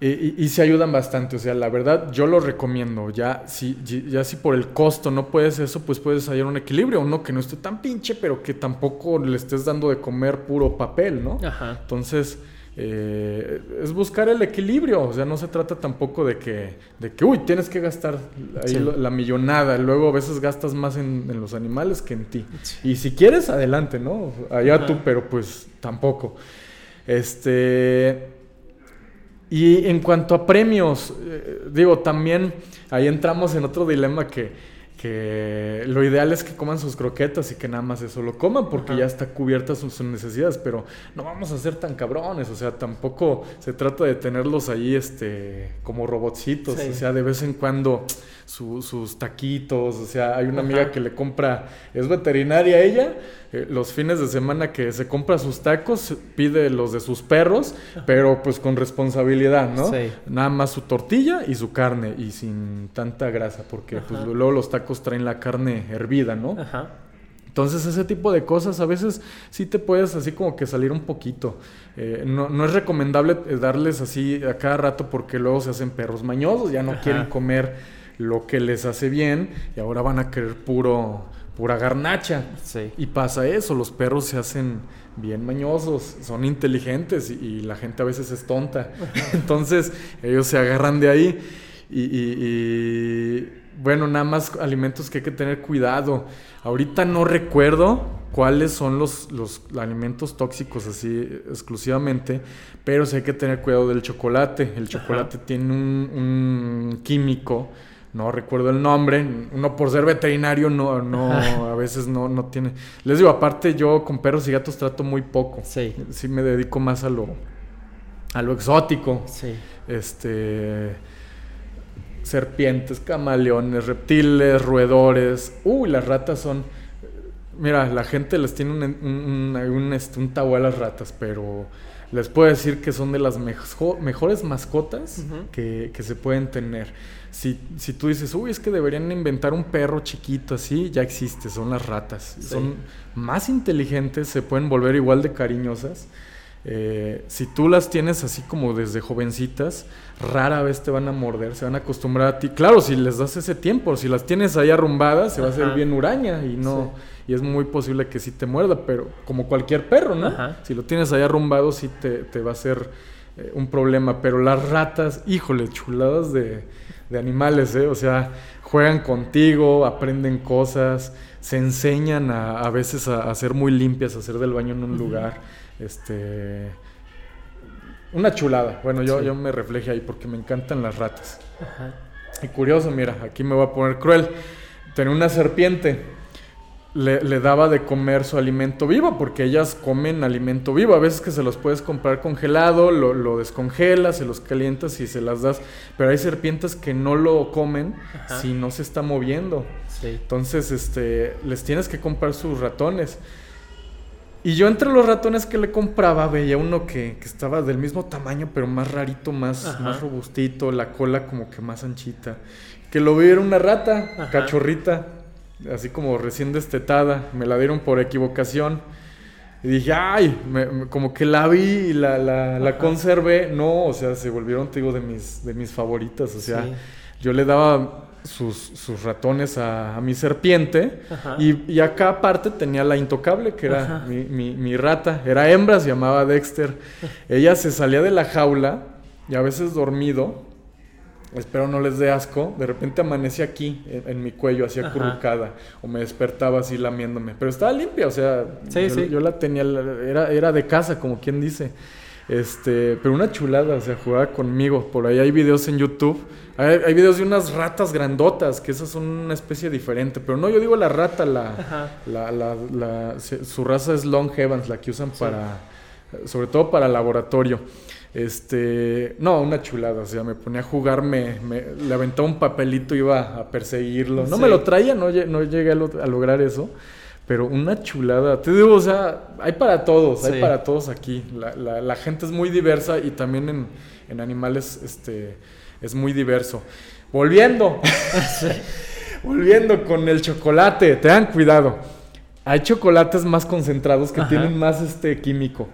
Y, y- se ayudan bastante, o sea, la verdad yo lo recomiendo. Ya si, ya si por el costo no puedes eso, pues puedes hallar un equilibrio. Uno que no esté tan pinche, pero que tampoco le estés dando de comer puro papel, ¿no?
Ajá.
Entonces, eh, es buscar el equilibrio. O sea, no se trata tampoco de que, de que uy, tienes que gastar ahí
Sí.
lo- la millonada. Luego a veces gastas más en, en los animales que en ti.
Sí.
Y si quieres, adelante, ¿no? Allá
Ajá.
tú, pero pues tampoco. Este. Y en cuanto a premios, eh, digo, también ahí entramos en otro dilema que, que lo ideal es que coman sus croquetas y que nada más eso lo coman porque
Ajá.
ya está cubierta sus, sus necesidades, pero no vamos a ser tan cabrones, o sea, tampoco se trata de tenerlos ahí este, como robotcitos,
Sí.
o sea, de vez en cuando su- sus taquitos, o sea, hay una amiga que le compra, es veterinaria ella, eh, los fines de semana que se compra sus tacos, pide los de sus perros, pero pues con responsabilidad, ¿no?
Sí.
Nada más su tortilla y su carne y sin tanta grasa, porque pues luego los tacos traen la carne hervida, ¿no?
Ajá.
Entonces ese tipo de cosas a veces sí te puedes así como que salir un poquito. Eh, no, no es recomendable eh, darles así a cada rato porque luego se hacen perros mañosos, ya no
Ajá.
quieren comer lo que les hace bien y ahora van a querer puro, pura garnacha.
Sí.
Y pasa eso, los perros se hacen bien mañosos, son inteligentes y, y la gente a veces es tonta. Entonces ellos se agarran de ahí y, y- y, bueno, nada más alimentos que hay que tener cuidado. Ahorita no recuerdo cuáles son los, los alimentos tóxicos así exclusivamente, pero sí hay que tener cuidado del chocolate. El chocolate tiene un, un químico no recuerdo el nombre, uno por ser veterinario no, no, a veces no, no tiene. Les digo, aparte yo con perros y gatos trato muy poco.
Sí.
Sí me dedico más a lo, a lo exótico.
Sí.
Este serpientes, camaleones, reptiles, roedores. Uy, las ratas son. Mira, la gente les tiene un, un, un, un, este, un tabú a las ratas, pero les puedo decir que son de las mejo- mejores mascotas que, que se pueden tener. Si, si tú dices, uy, es que deberían inventar un perro chiquito así, ya existe, son las ratas.
Sí.
Son más inteligentes, se pueden volver igual de cariñosas. Eh, si tú las tienes así como desde jovencitas, rara vez te van a morder, se van a acostumbrar a ti. Claro, si les das ese tiempo, si las tienes ahí arrumbadas, se va a hacer bien huraña y no, y es muy posible que sí te muerda, pero como cualquier perro, ¿no?
Ajá.
Si lo tienes ahí arrumbado, sí te, te va a ser eh, un problema. Pero las ratas, híjole, chuladas de, de animales, ¿eh? O sea, juegan contigo, aprenden cosas, se enseñan a, a veces a, a ser muy limpias, a hacer del baño en un lugar. Este. Una chulada. Bueno, yo,
Sí.
yo me refleje ahí porque me encantan las ratas.
Ajá.
Y curioso, mira, aquí me voy a poner cruel. Tenía una serpiente. Le, le daba de comer su alimento vivo, porque ellas comen alimento vivo. A veces que se los puedes comprar congelado, lo, lo descongelas, se los calientas y se las das. Pero hay serpientes que no lo comen
Ajá.
si no se está moviendo.
Sí.
Entonces, este, les tienes que comprar sus ratones. Y yo entre los ratones que le compraba veía uno que, que estaba del mismo tamaño, pero más rarito, más,
Ajá.
más robustito, la cola como que más anchita. Que lo vi era una rata,
Ajá.
cachorrita, así como recién destetada. Me la dieron por equivocación. Y dije, ay, me- me- como que la vi y la, la, la conservé. No, o sea, se volvieron, te digo, de mis, de mis favoritas. O sea,
Sí.
yo le daba sus, sus ratones a, a mi serpiente. Y, y acá aparte tenía la intocable, que era mi, mi- mi rata. Era hembra, se llamaba Dexter. Ella se salía de la jaula y a veces dormido, espero no les dé asco, de repente amanecía aquí, en, en mi cuello, así acurrucada. O me despertaba así lamiéndome. Pero estaba limpia, o sea,
Sí,
yo,
sí.
yo la tenía, era, era de casa, como quien dice. Este, pero una chulada, o sea, jugaba conmigo. Por ahí hay videos en YouTube. Hay, hay videos de unas ratas grandotas, que esas son una especie diferente. Pero no, yo digo la rata, la, la, la- la- su raza es Long Evans, la que usan para, sobre todo para laboratorio. Este, no, una chulada, o sea, me ponía a jugar, me, me- le aventaba un papelito, iba a perseguirlo. No me lo traía, no, lle- no llegué a, lo- a lograr eso, pero una chulada. Te digo, o sea, hay para todos,
Sí.
hay para todos aquí. La, la- la gente es muy diversa y también en, en animales este, es muy diverso. Volviendo, volviendo con el chocolate, tengan cuidado. Hay chocolates más concentrados que
Ajá.
tienen más este químico.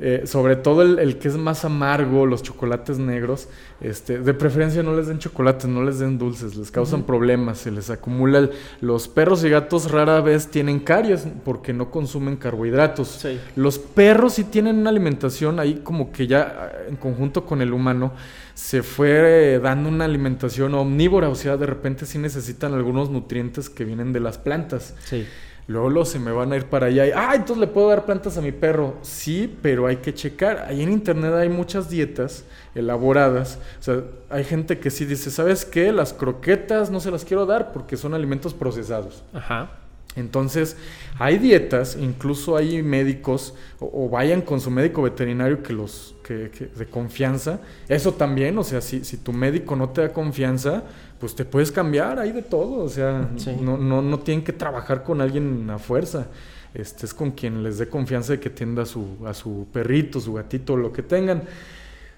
Eh, sobre todo el, el que es más amargo, los chocolates negros, este, de preferencia no les den chocolates, no les den dulces, les causan problemas, se les acumula. el- los perros y gatos rara vez tienen caries porque no consumen carbohidratos.
Sí.
Los perros sí tienen una alimentación ahí como que ya en conjunto con el humano se fue eh, dando una alimentación omnívora, o sea, de repente sí necesitan algunos nutrientes que vienen de las plantas.
Sí.
Luego los se me van a ir para allá y, ah, entonces le puedo dar plantas a mi perro. Sí, pero hay que checar. Ahí en internet hay muchas dietas elaboradas. O sea, hay gente que sí dice, ¿sabes qué? Las croquetas no se las quiero dar porque son alimentos procesados.
Ajá.
Entonces, hay dietas, incluso hay médicos, o, o vayan con su médico veterinario que los que, que- de confianza. Eso también, o sea, si, si tu médico no te da confianza, pues te puedes cambiar, hay de todo. O sea,
Sí.
no, no, no tienen que trabajar con alguien a fuerza. Este es con quien les dé confianza de que tienda a su, a su perrito, su gatito, lo que tengan,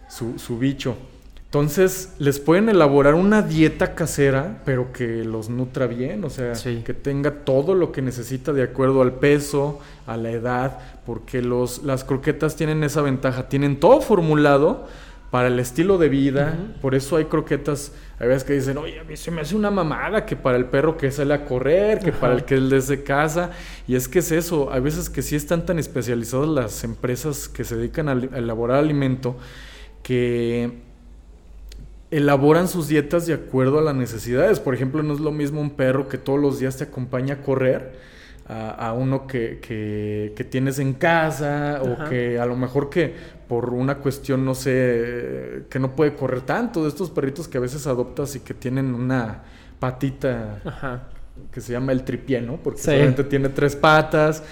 su, su bicho. Entonces, les pueden elaborar una dieta casera, pero que los nutra bien, o sea,
Sí.
que tenga todo lo que necesita de acuerdo al peso, a la edad, porque los, las croquetas tienen esa ventaja, tienen todo formulado para el estilo de vida, por eso hay croquetas, hay veces que dicen, oye, a mí se me hace una mamada que para el perro que sale a correr, que para el que es desde casa, y es que es eso, hay veces que sí están tan especializadas las empresas que se dedican a elaborar alimento, que elaboran sus dietas de acuerdo a las necesidades. Por ejemplo, no es lo mismo un perro que todos los días te acompaña a correr a, a uno que, que- que tienes en casa o que a lo mejor que por una cuestión, no sé, que no puede correr tanto, de estos perritos que a veces adoptas y que tienen una patita
Ajá.
que se llama el tripié, ¿no? Porque
Sí.
solamente tiene tres patas.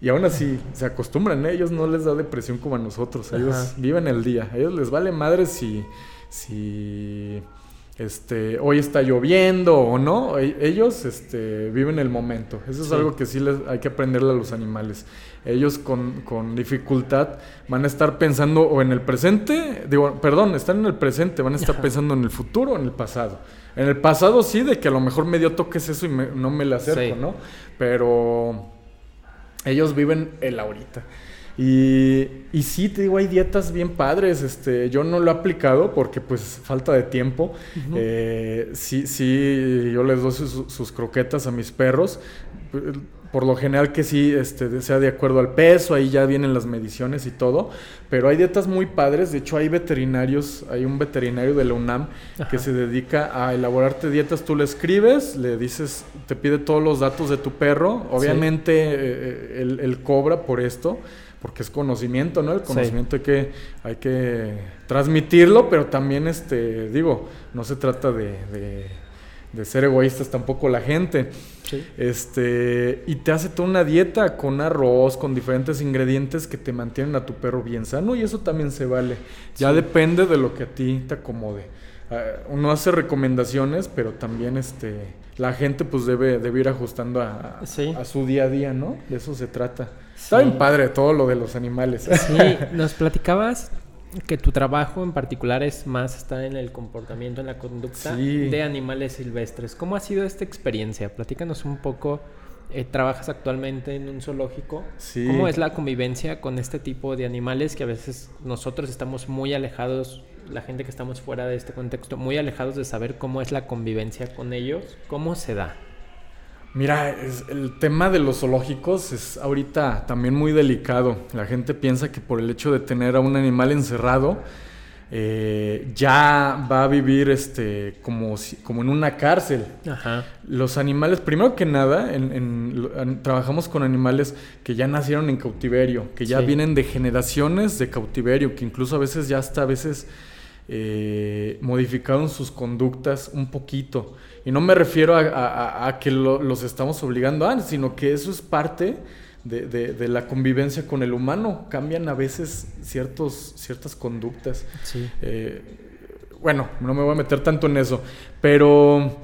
Y aún así se acostumbran, ¿eh? ellos no les da depresión como a nosotros, ellos
Ajá.
viven el día, a ellos les vale madre si, si este, hoy está lloviendo o no, e- ellos este, viven el momento, eso es
Sí.
algo que sí les hay que aprenderle a los animales, ellos con, con dificultad van a estar pensando o en el presente, digo, perdón, están en el presente, van a estar
Ajá.
pensando en el futuro o en el pasado. En el pasado sí, de que a lo mejor me dio toques eso y me- no me le acerco,
Sí.
¿no? Pero ellos viven el ahorita. Y, y sí, te digo, hay dietas bien padres. Este, yo no lo he aplicado porque pues falta de tiempo. Eh, sí, sí, yo les doy sus, sus croquetas a mis perros. Por lo general que sí, este, sea de acuerdo al peso, ahí ya vienen las mediciones y todo. Pero hay dietas muy padres. De hecho, hay veterinarios, hay un veterinario de la UNAM
Ajá.
que se dedica a elaborarte dietas. Tú le escribes, le dices, te pide todos los datos de tu perro. Obviamente eh, él, él cobra por esto, porque es conocimiento, ¿no? El
Sí.
conocimiento hay, que, hay que transmitirlo, pero también, este, digo, no se trata de, de- de ser egoístas tampoco la gente.
Sí.
Este, y te hace toda una dieta con arroz, con diferentes ingredientes que te mantienen a tu perro bien sano y eso también se vale. Ya depende de lo que a ti te acomode. Ah, uno hace recomendaciones, pero también este, la gente pues debe, debe ir ajustando a, a-
Sí.
a su día a día, ¿no? De eso se trata.
Sí.
Está bien padre todo lo de los animales.
Sí, nos platicabas que tu trabajo en particular es más estar en el comportamiento, en la conducta
Sí.
de animales silvestres. ¿Cómo ha sido esta experiencia? Platícanos un poco. eh, ¿Trabajas actualmente en un zoológico?
Sí.
¿Cómo es la convivencia con este tipo de animales que a veces nosotros estamos muy alejados, la gente que estamos fuera de este contexto, muy alejados de saber cómo es la convivencia con ellos? ¿Cómo se da?
Mira, es- el tema de los zoológicos es ahorita también muy delicado. La gente piensa que por el hecho de tener a un animal encerrado, eh, ya va a vivir este, como, si- como en una cárcel.
Ajá.
Los animales, primero que nada, en- en- trabajamos con animales que ya nacieron en cautiverio, que ya
Sí.
vienen de generaciones de cautiverio, que incluso a veces ya hasta a veces eh, modificaron sus conductas un poquito. Y no me refiero a, a- a- a que lo- los estamos obligando a, sino que eso es parte de, de- de la convivencia con el humano. Cambian a veces ciertos, ciertas conductas.
Sí.
Eh, bueno, no me voy a meter tanto en eso, pero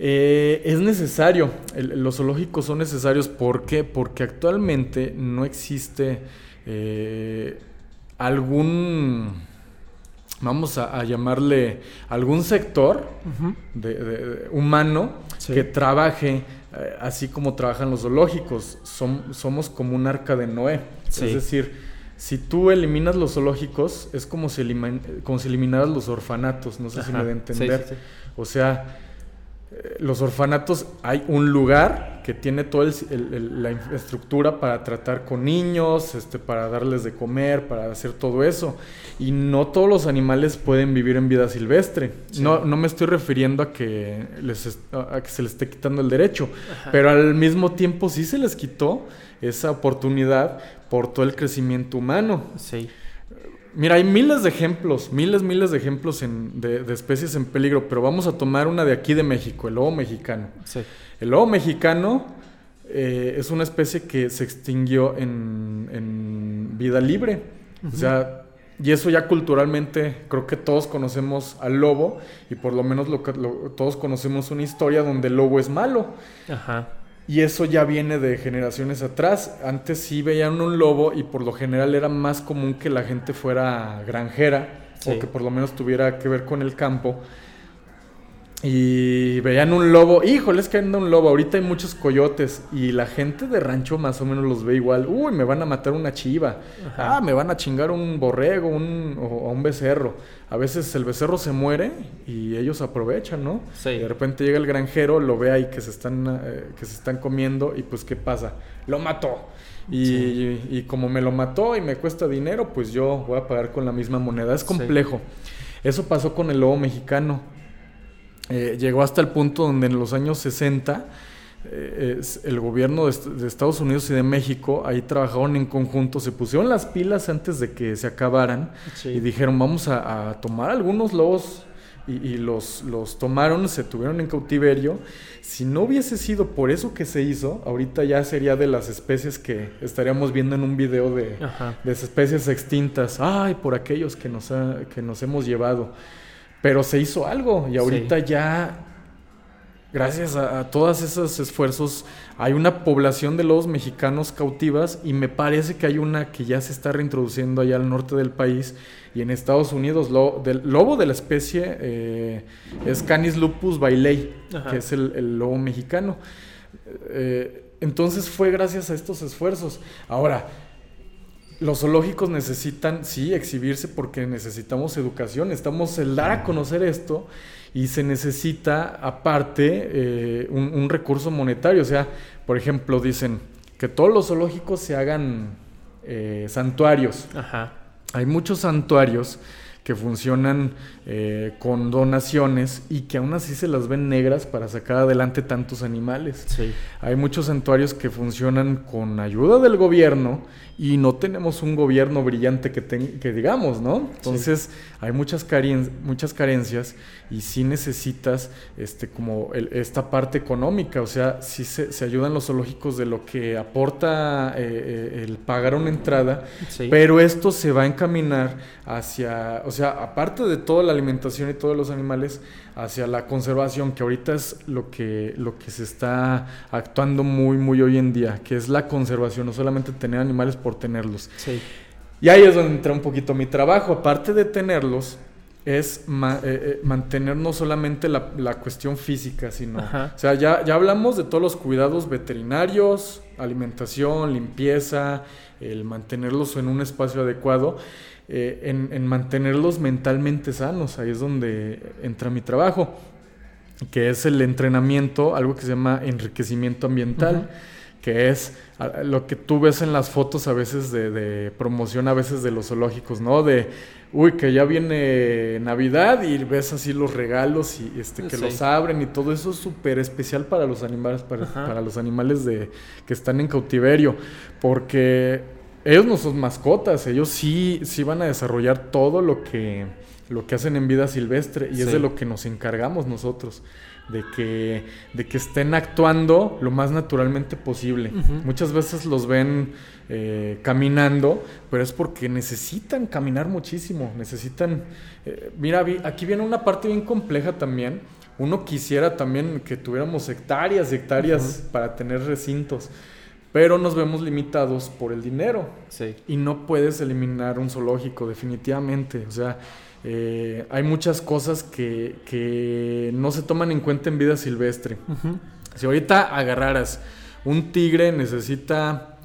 eh, es necesario, el- los zoológicos son necesarios, ¿por qué? Porque actualmente no existe eh, algún, vamos a, a llamarle, algún sector
Ujú.
de- de- de- humano
Sí.
que trabaje eh, así como trabajan los zoológicos. Som- somos como un arca de Noé.
Sí.
Es decir, si tú eliminas los zoológicos, es como si, como si eliminaras los orfanatos. No sé si me da a entender.
sí.
O sea, eh, los orfanatos hay un lugar que tiene toda la infraestructura para tratar con niños, este, para darles de comer, para hacer todo eso. Y no todos los animales pueden vivir en vida silvestre.
Sí.
No, no me estoy refiriendo a que, les a que se les esté quitando el derecho,
Ajá.
pero al mismo tiempo sí se les quitó esa oportunidad por todo el crecimiento humano.
Sí.
Mira, hay miles de ejemplos, miles, miles de ejemplos en- de, de especies en peligro, pero vamos a tomar una de aquí de México, el lobo mexicano.
Sí.
El lobo mexicano eh, es una especie que se extinguió en, en vida libre. O sea, y eso ya culturalmente creo que todos conocemos al lobo y por lo menos lo lo- todos conocemos una historia donde el lobo es malo.
Ajá.
Y eso ya viene de generaciones atrás. Antes sí veían un lobo y por lo general era más común que la gente fuera granjera
Sí.
o que por lo menos tuviera que ver con el campo. Y veían un lobo, híjole, es que anda un lobo, ahorita hay muchos coyotes y la gente de rancho más o menos los ve igual, uy, me van a matar una chiva,
Ajá.
ah, me van a chingar un borrego un, o, o un becerro. A veces el becerro se muere y ellos aprovechan, ¿no?
Sí.
Y de repente llega el granjero, lo ve ahí que se están, eh, que se están comiendo y pues ¿qué pasa? Lo mató. Y,
Sí.
y como me lo mató y me cuesta dinero, pues yo voy a pagar con la misma moneda. Es
Sí.
complejo. Eso pasó con el lobo mexicano. Eh, llegó hasta el punto donde en los años 60 eh, el gobierno de, de Estados Unidos y de México ahí trabajaron en conjunto, se pusieron las pilas antes de que se acabaran
Sí.
y dijeron vamos a, a tomar algunos lobos y, y los, los tomaron, se tuvieron en cautiverio. Si no hubiese sido por eso que se hizo, ahorita ya sería de las especies que estaríamos viendo en un video de, de especies extintas. Ay, por aquellos que nos, ha- que nos hemos llevado. Pero se hizo algo y ahorita ya, gracias a, a todos esos esfuerzos, hay una población de lobos mexicanos cautivas y me parece que hay una que ya se está reintroduciendo allá al norte del país y en Estados Unidos. Lo, del lobo de la especie eh, es Canis lupus bailey,
Ajá.
que es el, el lobo mexicano. Eh, entonces fue gracias a estos esfuerzos. Ahora, los zoológicos necesitan, sí, exhibirse porque necesitamos educación, estamos el dar a conocer esto y se necesita aparte eh, un, un recurso monetario. O sea, por ejemplo, dicen que todos los zoológicos se hagan eh, santuarios.
Ajá.
Hay muchos santuarios que funcionan eh, con donaciones y que aún así se las ven negras para sacar adelante tantos animales.
Sí.
Hay muchos santuarios que funcionan con ayuda del gobierno y no tenemos un gobierno brillante que, ten- que digamos, ¿no? Entonces hay muchas, carien- muchas carencias y sí necesitas este, como el- esta parte económica, o sea, sí se, se ayudan los zoológicos de lo que aporta eh, eh, el pagar una entrada,
Sí.
pero esto se va a encaminar hacia, o sea, aparte de toda la alimentación y todos los animales, hacia la conservación, que ahorita es lo que, lo que se está actuando muy, muy hoy en día, que es la conservación, no solamente tener animales por tenerlos.
Sí.
Y ahí es donde entra un poquito mi trabajo, aparte de tenerlos, es ma- eh, eh, mantener no solamente la, la cuestión física, sino...
Ajá.
O sea, ya, ya hablamos de todos los cuidados veterinarios, alimentación, limpieza, el mantenerlos en un espacio adecuado, eh, en, en mantenerlos mentalmente sanos, ahí es donde entra mi trabajo, que es el entrenamiento, algo que se llama enriquecimiento ambiental que es lo que tú ves en las fotos a veces de, de promoción a veces de los zoológicos, ¿no? De, uy, que ya viene Navidad y ves así los regalos y este, que
Sí.
los abren y todo eso es súper especial para los animales, para los animales de, que están en cautiverio, porque ellos no son mascotas, ellos sí, sí van a desarrollar todo lo que, lo que hacen en vida silvestre y es de lo que nos encargamos nosotros. De que, de que estén actuando lo más naturalmente posible. Muchas veces los ven eh, caminando, pero es porque necesitan caminar muchísimo. Necesitan. eh, mira, vi- aquí viene una parte bien compleja también. Uno quisiera también que tuviéramos hectáreas y hectáreas para tener recintos, pero nos vemos limitados por el dinero.
Sí.
Y no puedes eliminar un zoológico, definitivamente. O sea, eh, hay muchas cosas que, que no se toman en cuenta en vida silvestre. Si ahorita agarraras un tigre, necesita,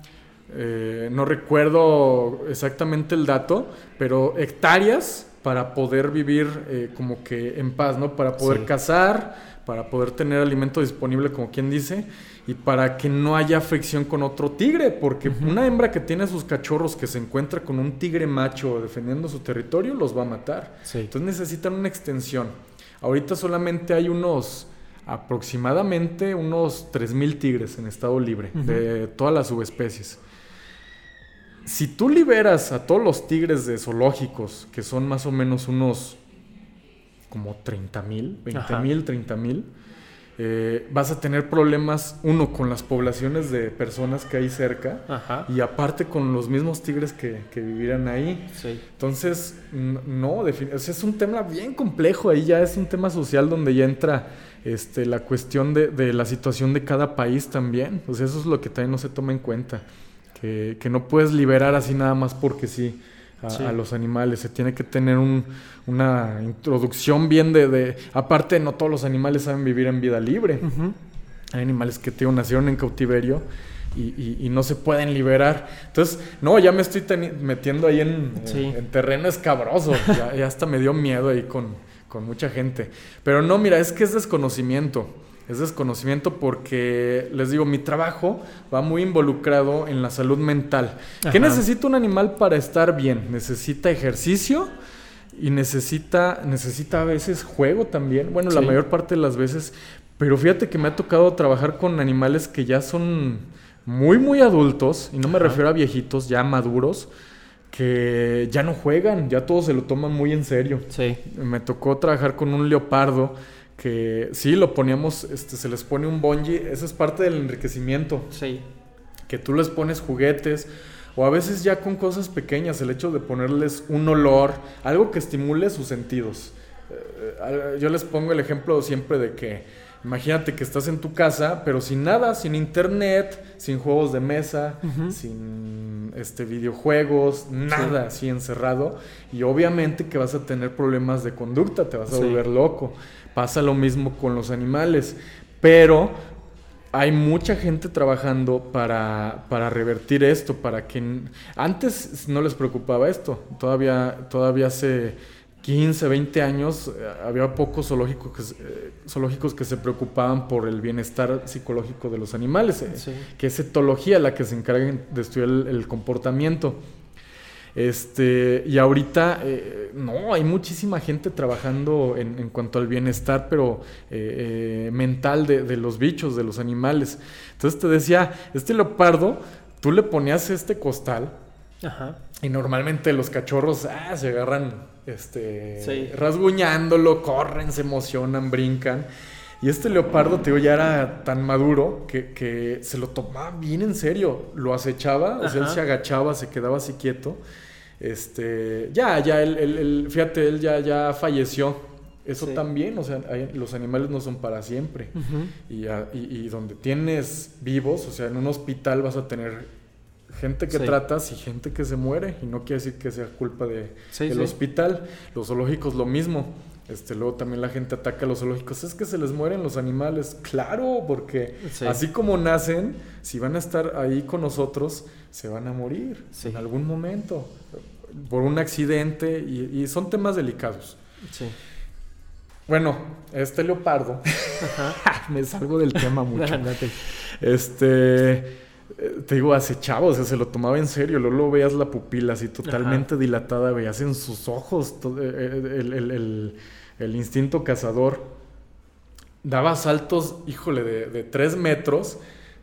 eh, no recuerdo exactamente el dato, pero hectáreas para poder vivir eh, como que en paz, ¿no? Para poder
Sí.
cazar, para poder tener alimento disponible, como quien dice, y para que no haya fricción con otro tigre, porque una hembra que tiene a sus cachorros que se encuentra con un tigre macho defendiendo su territorio, los va a matar.
Sí.
Entonces necesitan una extensión. Ahorita solamente hay unos aproximadamente unos 3.000 tigres en estado libre de todas las subespecies. Si tú liberas a todos los tigres de zoológicos, que son más o menos unos como 30.000,
Ajá.
20.000, 30.000, eh, vas a tener problemas, uno, con las poblaciones de personas que hay cerca,
Ajá.
y aparte con los mismos tigres que, que vivieran ahí.
Sí.
Entonces, no, es un tema bien complejo, ahí ya es un tema social donde ya entra este, la cuestión de, de la situación de cada país también. O sea, eso es lo que también no se toma en cuenta, que, que no puedes liberar así nada más porque sí. A,
Sí.
a los animales, se tiene que tener un- una introducción bien de, de... Aparte, no todos los animales saben vivir en vida libre. Hay animales que digo, nacieron en cautiverio y, y- y no se pueden liberar. Entonces, no, ya me estoy metiendo ahí en,
Sí.
en terreno escabroso. ya, ya hasta me dio miedo ahí con, con mucha gente. Pero no, mira, es que es desconocimiento. Es desconocimiento porque, les digo, mi trabajo va muy involucrado en la salud mental. ¿Qué
Ajá.
necesita un animal para estar bien? Necesita ejercicio y necesita, necesita a veces juego también. Bueno, la mayor parte de las veces. Pero fíjate que me ha tocado trabajar con animales que ya son muy, muy adultos, y no me
Ajá.
refiero a viejitos, ya maduros, que ya no juegan, ya todos se lo toman muy en serio.
Sí.
Me tocó trabajar con un leopardo que sí, lo poníamos, este, se les pone un bungee, eso es parte del enriquecimiento
Sí.
que tú les pones juguetes o a veces ya con cosas pequeñas, el hecho de ponerles un olor, algo que estimule sus sentidos. Eh, eh, yo les pongo el ejemplo siempre de que imagínate que estás en tu casa, pero sin nada, sin internet, sin juegos de mesa, sin este videojuegos, nada así encerrado y obviamente que vas a tener problemas de conducta, te vas a
Sí.
volver loco. Pasa lo mismo con los animales, pero hay mucha gente trabajando para, para revertir esto, para que antes no les preocupaba esto. Todavía, todavía hace 15, 20 años eh, había pocos zoológicos que, se- eh, zoológicos que se preocupaban por el bienestar psicológico de los animales, eh,
Sí.
que es etología la que se encarga de estudiar el, el comportamiento. Este, y ahorita, eh, no, hay muchísima gente trabajando en, en cuanto al bienestar, pero eh, eh, mental de, de los bichos, de los animales. Entonces te decía, este leopardo, tú le ponías este costal
Ajá.
y normalmente los cachorros ah, se agarran este,
Sí.
rasguñándolo, corren, se emocionan, brincan. Y este leopardo, te digo, ya era tan maduro que, que se lo tomaba bien en serio. Lo acechaba, o sea, él se agachaba, se quedaba así quieto. Este, ya, ya, él, él- él- fíjate, él ya, ya falleció. Eso
Sí.
también, o sea, hay- los animales no son para siempre. Y, a- y- y donde tienes vivos, o sea, en un hospital vas a tener gente que
Sí.
tratas y gente que se muere. Y no quiere decir que sea culpa de,
Sí,
del hospital. Los zoológicos lo mismo. Este, luego también la gente ataca a los zoológicos. Es que se les mueren los animales. Claro, porque
Sí.
así como nacen, si van a estar ahí con nosotros, se van a morir
Sí.
en algún momento. Por un accidente. Y, y son temas delicados.
Sí.
Bueno, este leopardo. Me salgo del tema mucho. Este, eh, te digo, acechaba, o sea, se lo tomaba en serio. Luego lo veías la pupila así totalmente dilatada, veías en sus ojos eh, eh, el, el- el- el instinto cazador. Daba saltos, híjole, de, de tres metros,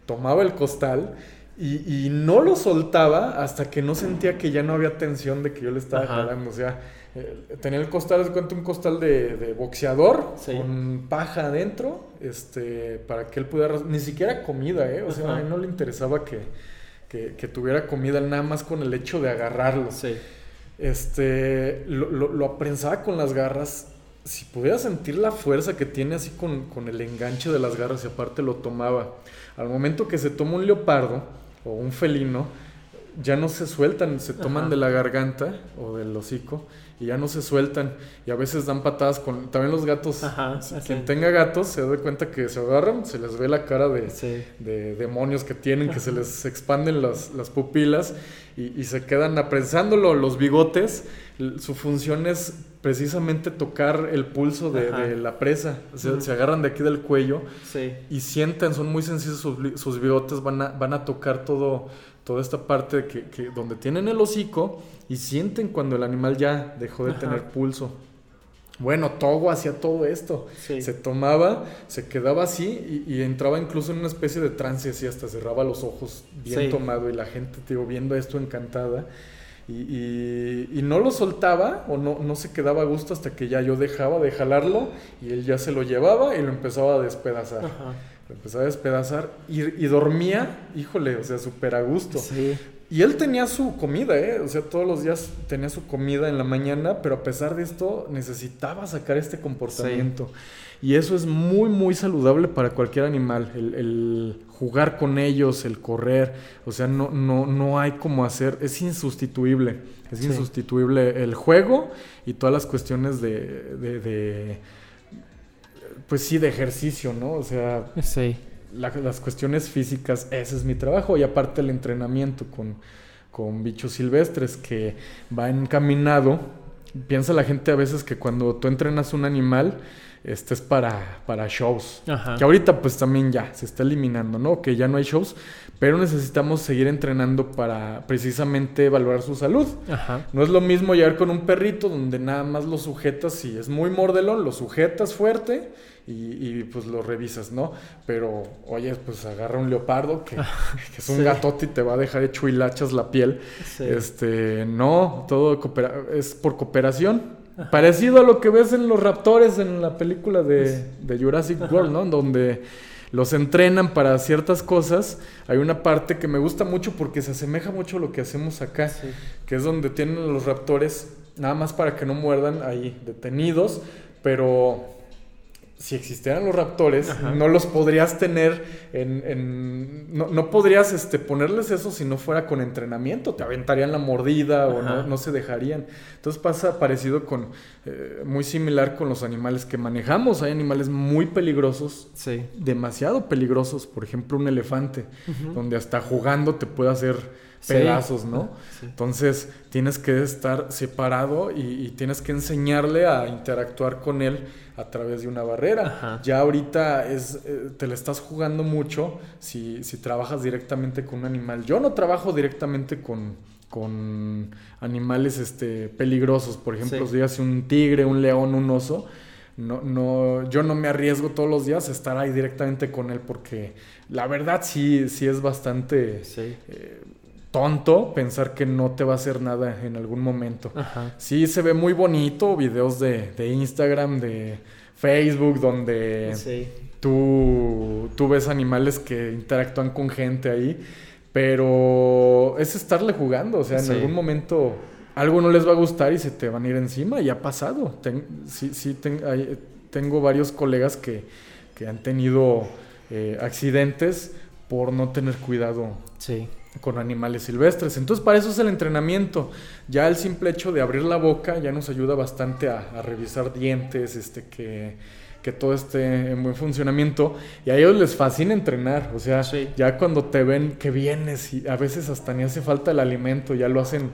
tomaba el costal y, y no lo soltaba hasta que no sentía que ya no había tensión de que yo le estaba
Ajá.
jalando. O sea, eh, tenía el costal, de cuenta, un costal de, de boxeador
Sí.
con paja adentro, este, para que él pudiera, ni siquiera comida, ¿eh? O sea,
Ajá.
a él no le interesaba que, que- que tuviera comida nada más con el hecho de agarrarlo.
Sí.
Este, lo, lo, lo aprensaba con las garras. Si pudiera sentir la fuerza que tiene así con, con el enganche de las garras y aparte lo tomaba. Al momento que se toma un leopardo o un felino, ya no se sueltan, se toman
Ajá.
de la garganta o del hocico y ya no se sueltan. Y a veces dan patadas con... También los gatos,
Ajá,
quien tenga gatos se da cuenta que se agarran, se les ve la cara de,
Sí.
de demonios que tienen, que se les expanden las, las pupilas y, y se quedan apresándolo los bigotes. Su función es precisamente tocar el pulso de, la presa. Se, agarran de aquí del cuello
Sí.
y sienten, son muy sensibles sus, bigotes, van a, van a tocar todo, toda esta parte que, que- donde tienen el hocico y sienten cuando el animal ya dejó de
Ajá.
tener pulso. Bueno, Togo hacía todo esto.
Sí.
Se tomaba, se quedaba así y, y entraba incluso en una especie de trance así, hasta cerraba los ojos bien
Sí.
tomado y la gente, te digo, viendo esto encantada. Y, y- y no lo soltaba o no, no se quedaba a gusto hasta que ya yo dejaba de jalarlo y él ya se lo llevaba y lo empezaba a despedazar.
Ajá.
Lo empezaba a despedazar y, y dormía, híjole, o sea, súper a gusto.
Sí.
Y él tenía su comida, ¿eh? O sea, todos los días tenía su comida en la mañana, pero a pesar de esto necesitaba sacar este comportamiento. Y eso es muy, muy saludable para cualquier animal, el, el jugar con ellos, el correr. O sea, no, no, no hay como hacer, es insustituible. Es
Sí.
insustituible el juego y todas las cuestiones de, de, de, pues sí, de ejercicio, ¿no? O sea,
Sí.
la- las cuestiones físicas, ese es mi trabajo. Y aparte el entrenamiento con, con bichos silvestres que va encaminado. Piensa la gente a veces que cuando tú entrenas un animal, este es para, para shows.
Ajá.
Que ahorita pues también ya se está eliminando, ¿no? Que ya no hay shows, pero necesitamos seguir entrenando para precisamente valorar su salud.
Ajá.
No es lo mismo llegar con un perrito donde nada más lo sujetas y es muy mordelón, lo sujetas fuerte y, y, pues lo revisas, ¿no? Pero, oye, pues agarra un leopardo que, que es un
Sí.
gatote y te va a dejar hecho hilachas la piel.
Sí.
Este, no, todo es por cooperación. Parecido a lo que ves en los raptores en la película de, de Jurassic World, ¿no? Donde los entrenan para ciertas cosas. Hay una parte que me gusta mucho porque se asemeja mucho a lo que hacemos acá
Sí.
que es donde tienen a los raptores nada más para que no muerdan ahí detenidos, pero si existieran los raptores,
Ajá.
no los podrías tener en... en- no, no podrías este, ponerles eso si no fuera con entrenamiento, te aventarían la mordida o no, no se dejarían. Entonces pasa parecido con, eh, muy similar con los animales que manejamos. Hay animales muy peligrosos
Sí.
demasiado peligrosos, por ejemplo un elefante, donde hasta jugando te puede hacer. Pedazos, ¿no?
Sí.
Entonces tienes que estar separado y, y tienes que enseñarle a interactuar con él a través de una barrera.
Ajá.
Ya ahorita es, eh, te la estás jugando mucho si, si trabajas directamente con un animal. Yo no trabajo directamente con, con animales este, peligrosos, por ejemplo,
Sí.
si hace un tigre, un león, un oso. No, no, yo no me arriesgo todos los días a estar ahí directamente con él porque la verdad sí, sí es bastante
Sí.
eh, tonto pensar que no te va a hacer nada en algún momento.
Ajá.
Sí, se ve muy bonito, videos de, de Instagram, de Facebook, donde
Sí.
tú, tú ves animales que interactúan con gente ahí, pero es estarle jugando, o sea, en
Sí.
algún momento algo no les va a gustar y se te van a ir encima y ha pasado. Ten- sí, sí, ten- hay- tengo varios colegas que, que han tenido eh, accidentes por no tener cuidado
Sí.
Con animales silvestres. Entonces, para eso es el entrenamiento. Ya el simple hecho de abrir la boca ya nos ayuda bastante a, a revisar dientes, este, que, que todo esté en buen funcionamiento. Y a ellos les fascina entrenar. O sea,
Sí.
ya cuando te ven que vienes y a veces hasta ni hace falta el alimento, ya lo hacen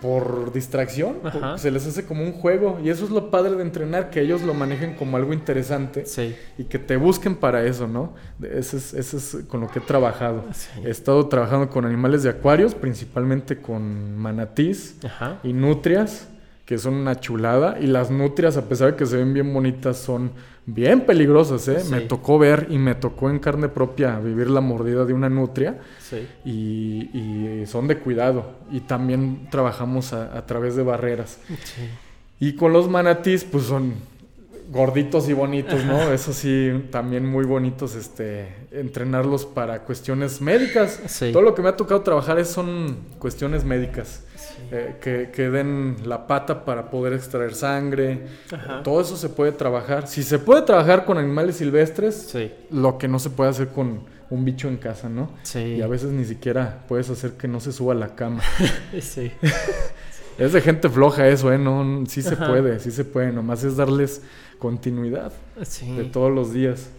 por distracción. por- se les hace como un juego. Y eso es lo padre de entrenar, que ellos lo manejen como algo interesante
Sí.
y que te busquen para eso, ¿no? Ese es, ese es con lo que he trabajado.
Sí.
He estado trabajando con animales de acuarios, principalmente con manatís
Ajá.
y nutrias, que son una chulada. Y las nutrias, a pesar de que se ven bien bonitas, son bien peligrosas, ¿eh?
Sí.
Me tocó ver y me tocó en carne propia vivir la mordida de una nutria
Sí.
y, y son de cuidado. Y también trabajamos a- a través de barreras.
Sí.
Y con los manatís, pues son gorditos y bonitos, ¿no? Eso sí, también muy bonitos, este, entrenarlos para cuestiones médicas.
Sí.
Todo lo que me ha tocado trabajar es, son cuestiones médicas. Eh, que, que den la pata para poder extraer sangre.
Ajá.
Todo eso se puede trabajar. Si se puede trabajar con animales silvestres,
Sí.
lo que no se puede hacer con un bicho en casa, ¿no?
Sí.
Y a veces ni siquiera puedes hacer que no se suba a la cama.
Sí.
Es de gente floja eso, ¿eh? No, sí se
Ajá.
puede, sí se puede. Nomás es darles continuidad
Sí.
de todos los días.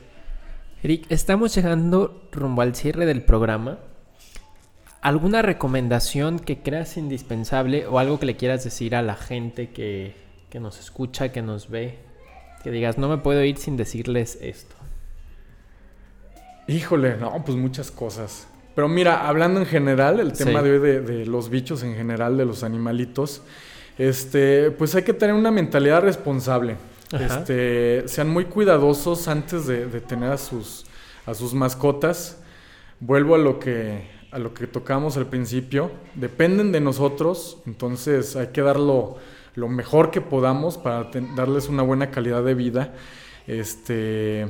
Eric, estamos llegando rumbo al cierre del programa. ¿Alguna recomendación que creas indispensable o algo que le quieras decir a la gente que, que nos escucha, que nos ve? Que digas, no me puedo ir sin decirles esto.
Híjole, no, pues muchas cosas. Pero mira, hablando en general, el tema
Sí.
de hoy de, de los bichos en general, de los animalitos, este, pues hay que tener una mentalidad responsable.
Ajá.
Este, sean muy cuidadosos antes de, de tener a sus, a sus mascotas. Vuelvo a lo que a lo que tocamos al principio. Dependen de nosotros, entonces hay que darlo lo mejor que podamos para darles una buena calidad de vida. Este,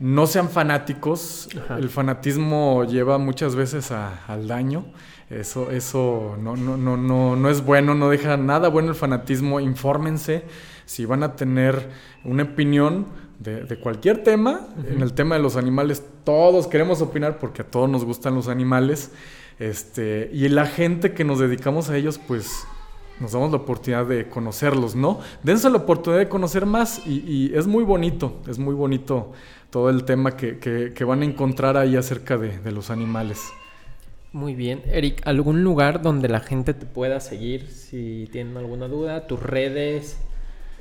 no sean fanáticos.
Ajá.
El fanatismo lleva muchas veces a- al daño. Eso, eso no, no, no, no, no es bueno, no deja nada bueno el fanatismo. Infórmense si van a tener una opinión de, de cualquier tema. En el tema de los animales, todos queremos opinar porque a todos nos gustan los animales. Este, y la gente que nos dedicamos a ellos, pues nos damos la oportunidad de conocerlos, ¿no? Dense la oportunidad de conocer más y, y es muy bonito, es muy bonito todo el tema que, que- que van a encontrar ahí acerca de, de los animales.
Muy bien. Eric, ¿algún lugar donde la gente te pueda seguir si tienen alguna duda? ¿Tus redes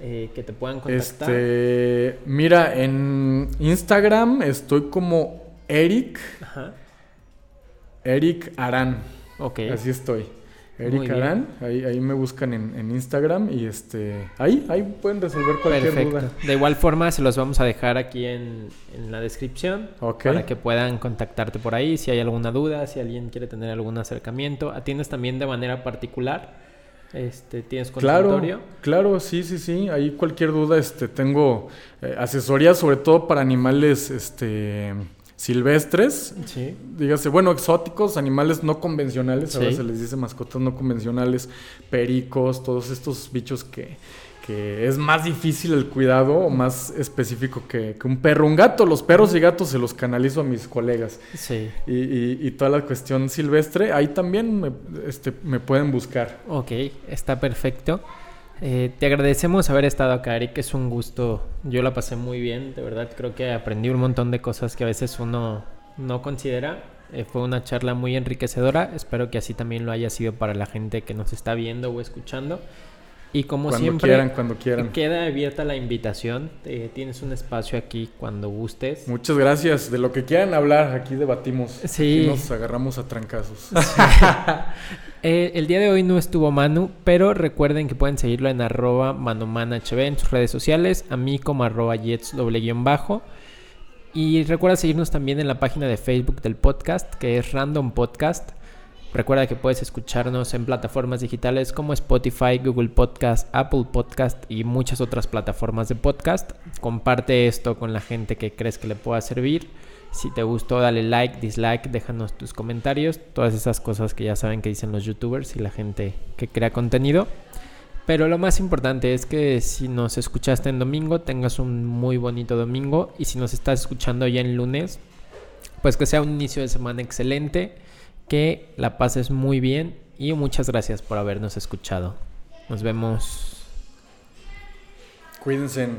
eh, que te puedan contactar?
Este, mira, en Instagram estoy como Eric,
Ajá.
Eric Arán.
Ok.
Así estoy. Eric. Arán, ahí, ahí me buscan en, en Instagram y este, ahí, ahí pueden resolver cualquier
Perfecto.
duda.
De igual forma, se los vamos a dejar aquí en, en la descripción para que puedan contactarte por ahí si hay alguna duda, si alguien quiere tener algún acercamiento. ¿Atiendes también de manera particular? Este, ¿Tienes
Claro,
consultorio?
claro, sí, sí, sí. Ahí cualquier duda, este, tengo eh, asesoría sobre todo para animales, este, silvestres.
Sí.
Dígase, bueno, exóticos, animales no convencionales, ahora
Sí.
se les dice mascotas no convencionales, pericos, todos estos bichos que, que es más difícil el cuidado o más específico que, que un perro. Un gato, los perros y gatos se los canalizo a mis colegas.
Sí.
Y, y- y toda la cuestión silvestre, ahí también me, este, me pueden buscar.
Ok, está perfecto. Eh, te agradecemos haber estado acá, Eric. Es un gusto. Yo la pasé muy bien, de verdad. Creo que aprendí un montón de cosas que a veces uno no considera. Eh, fue una charla muy enriquecedora. Espero que así también lo haya sido para la gente que nos está viendo o escuchando. Y como
Cuando
siempre,
quieran, cuando quieran.
queda abierta la invitación. Eh, tienes un espacio aquí cuando gustes.
Muchas gracias. De lo que quieran hablar, aquí debatimos.
Sí.
Aquí nos agarramos a trancazos.
Eh, el día de hoy no estuvo Manu, pero recuerden que pueden seguirlo en arroba manomanhb en sus redes sociales, a mí como arroba jets doble guion bajo. Y recuerda seguirnos también en la página de Facebook del podcast, que es Random Podcast. Recuerda que puedes escucharnos en plataformas digitales como Spotify, Google Podcast, Apple Podcast y muchas otras plataformas de podcast. Comparte esto con la gente que crees que le pueda servir. Si te gustó, dale like, dislike, déjanos tus comentarios. Todas esas cosas que ya saben que dicen los youtubers y la gente que crea contenido. Pero lo más importante es que si nos escuchaste en domingo, tengas un muy bonito domingo. Y si nos estás escuchando ya en lunes, pues que sea un inicio de semana excelente que la pases muy bien y muchas gracias por habernos escuchado. Nos vemos.
Cuídense.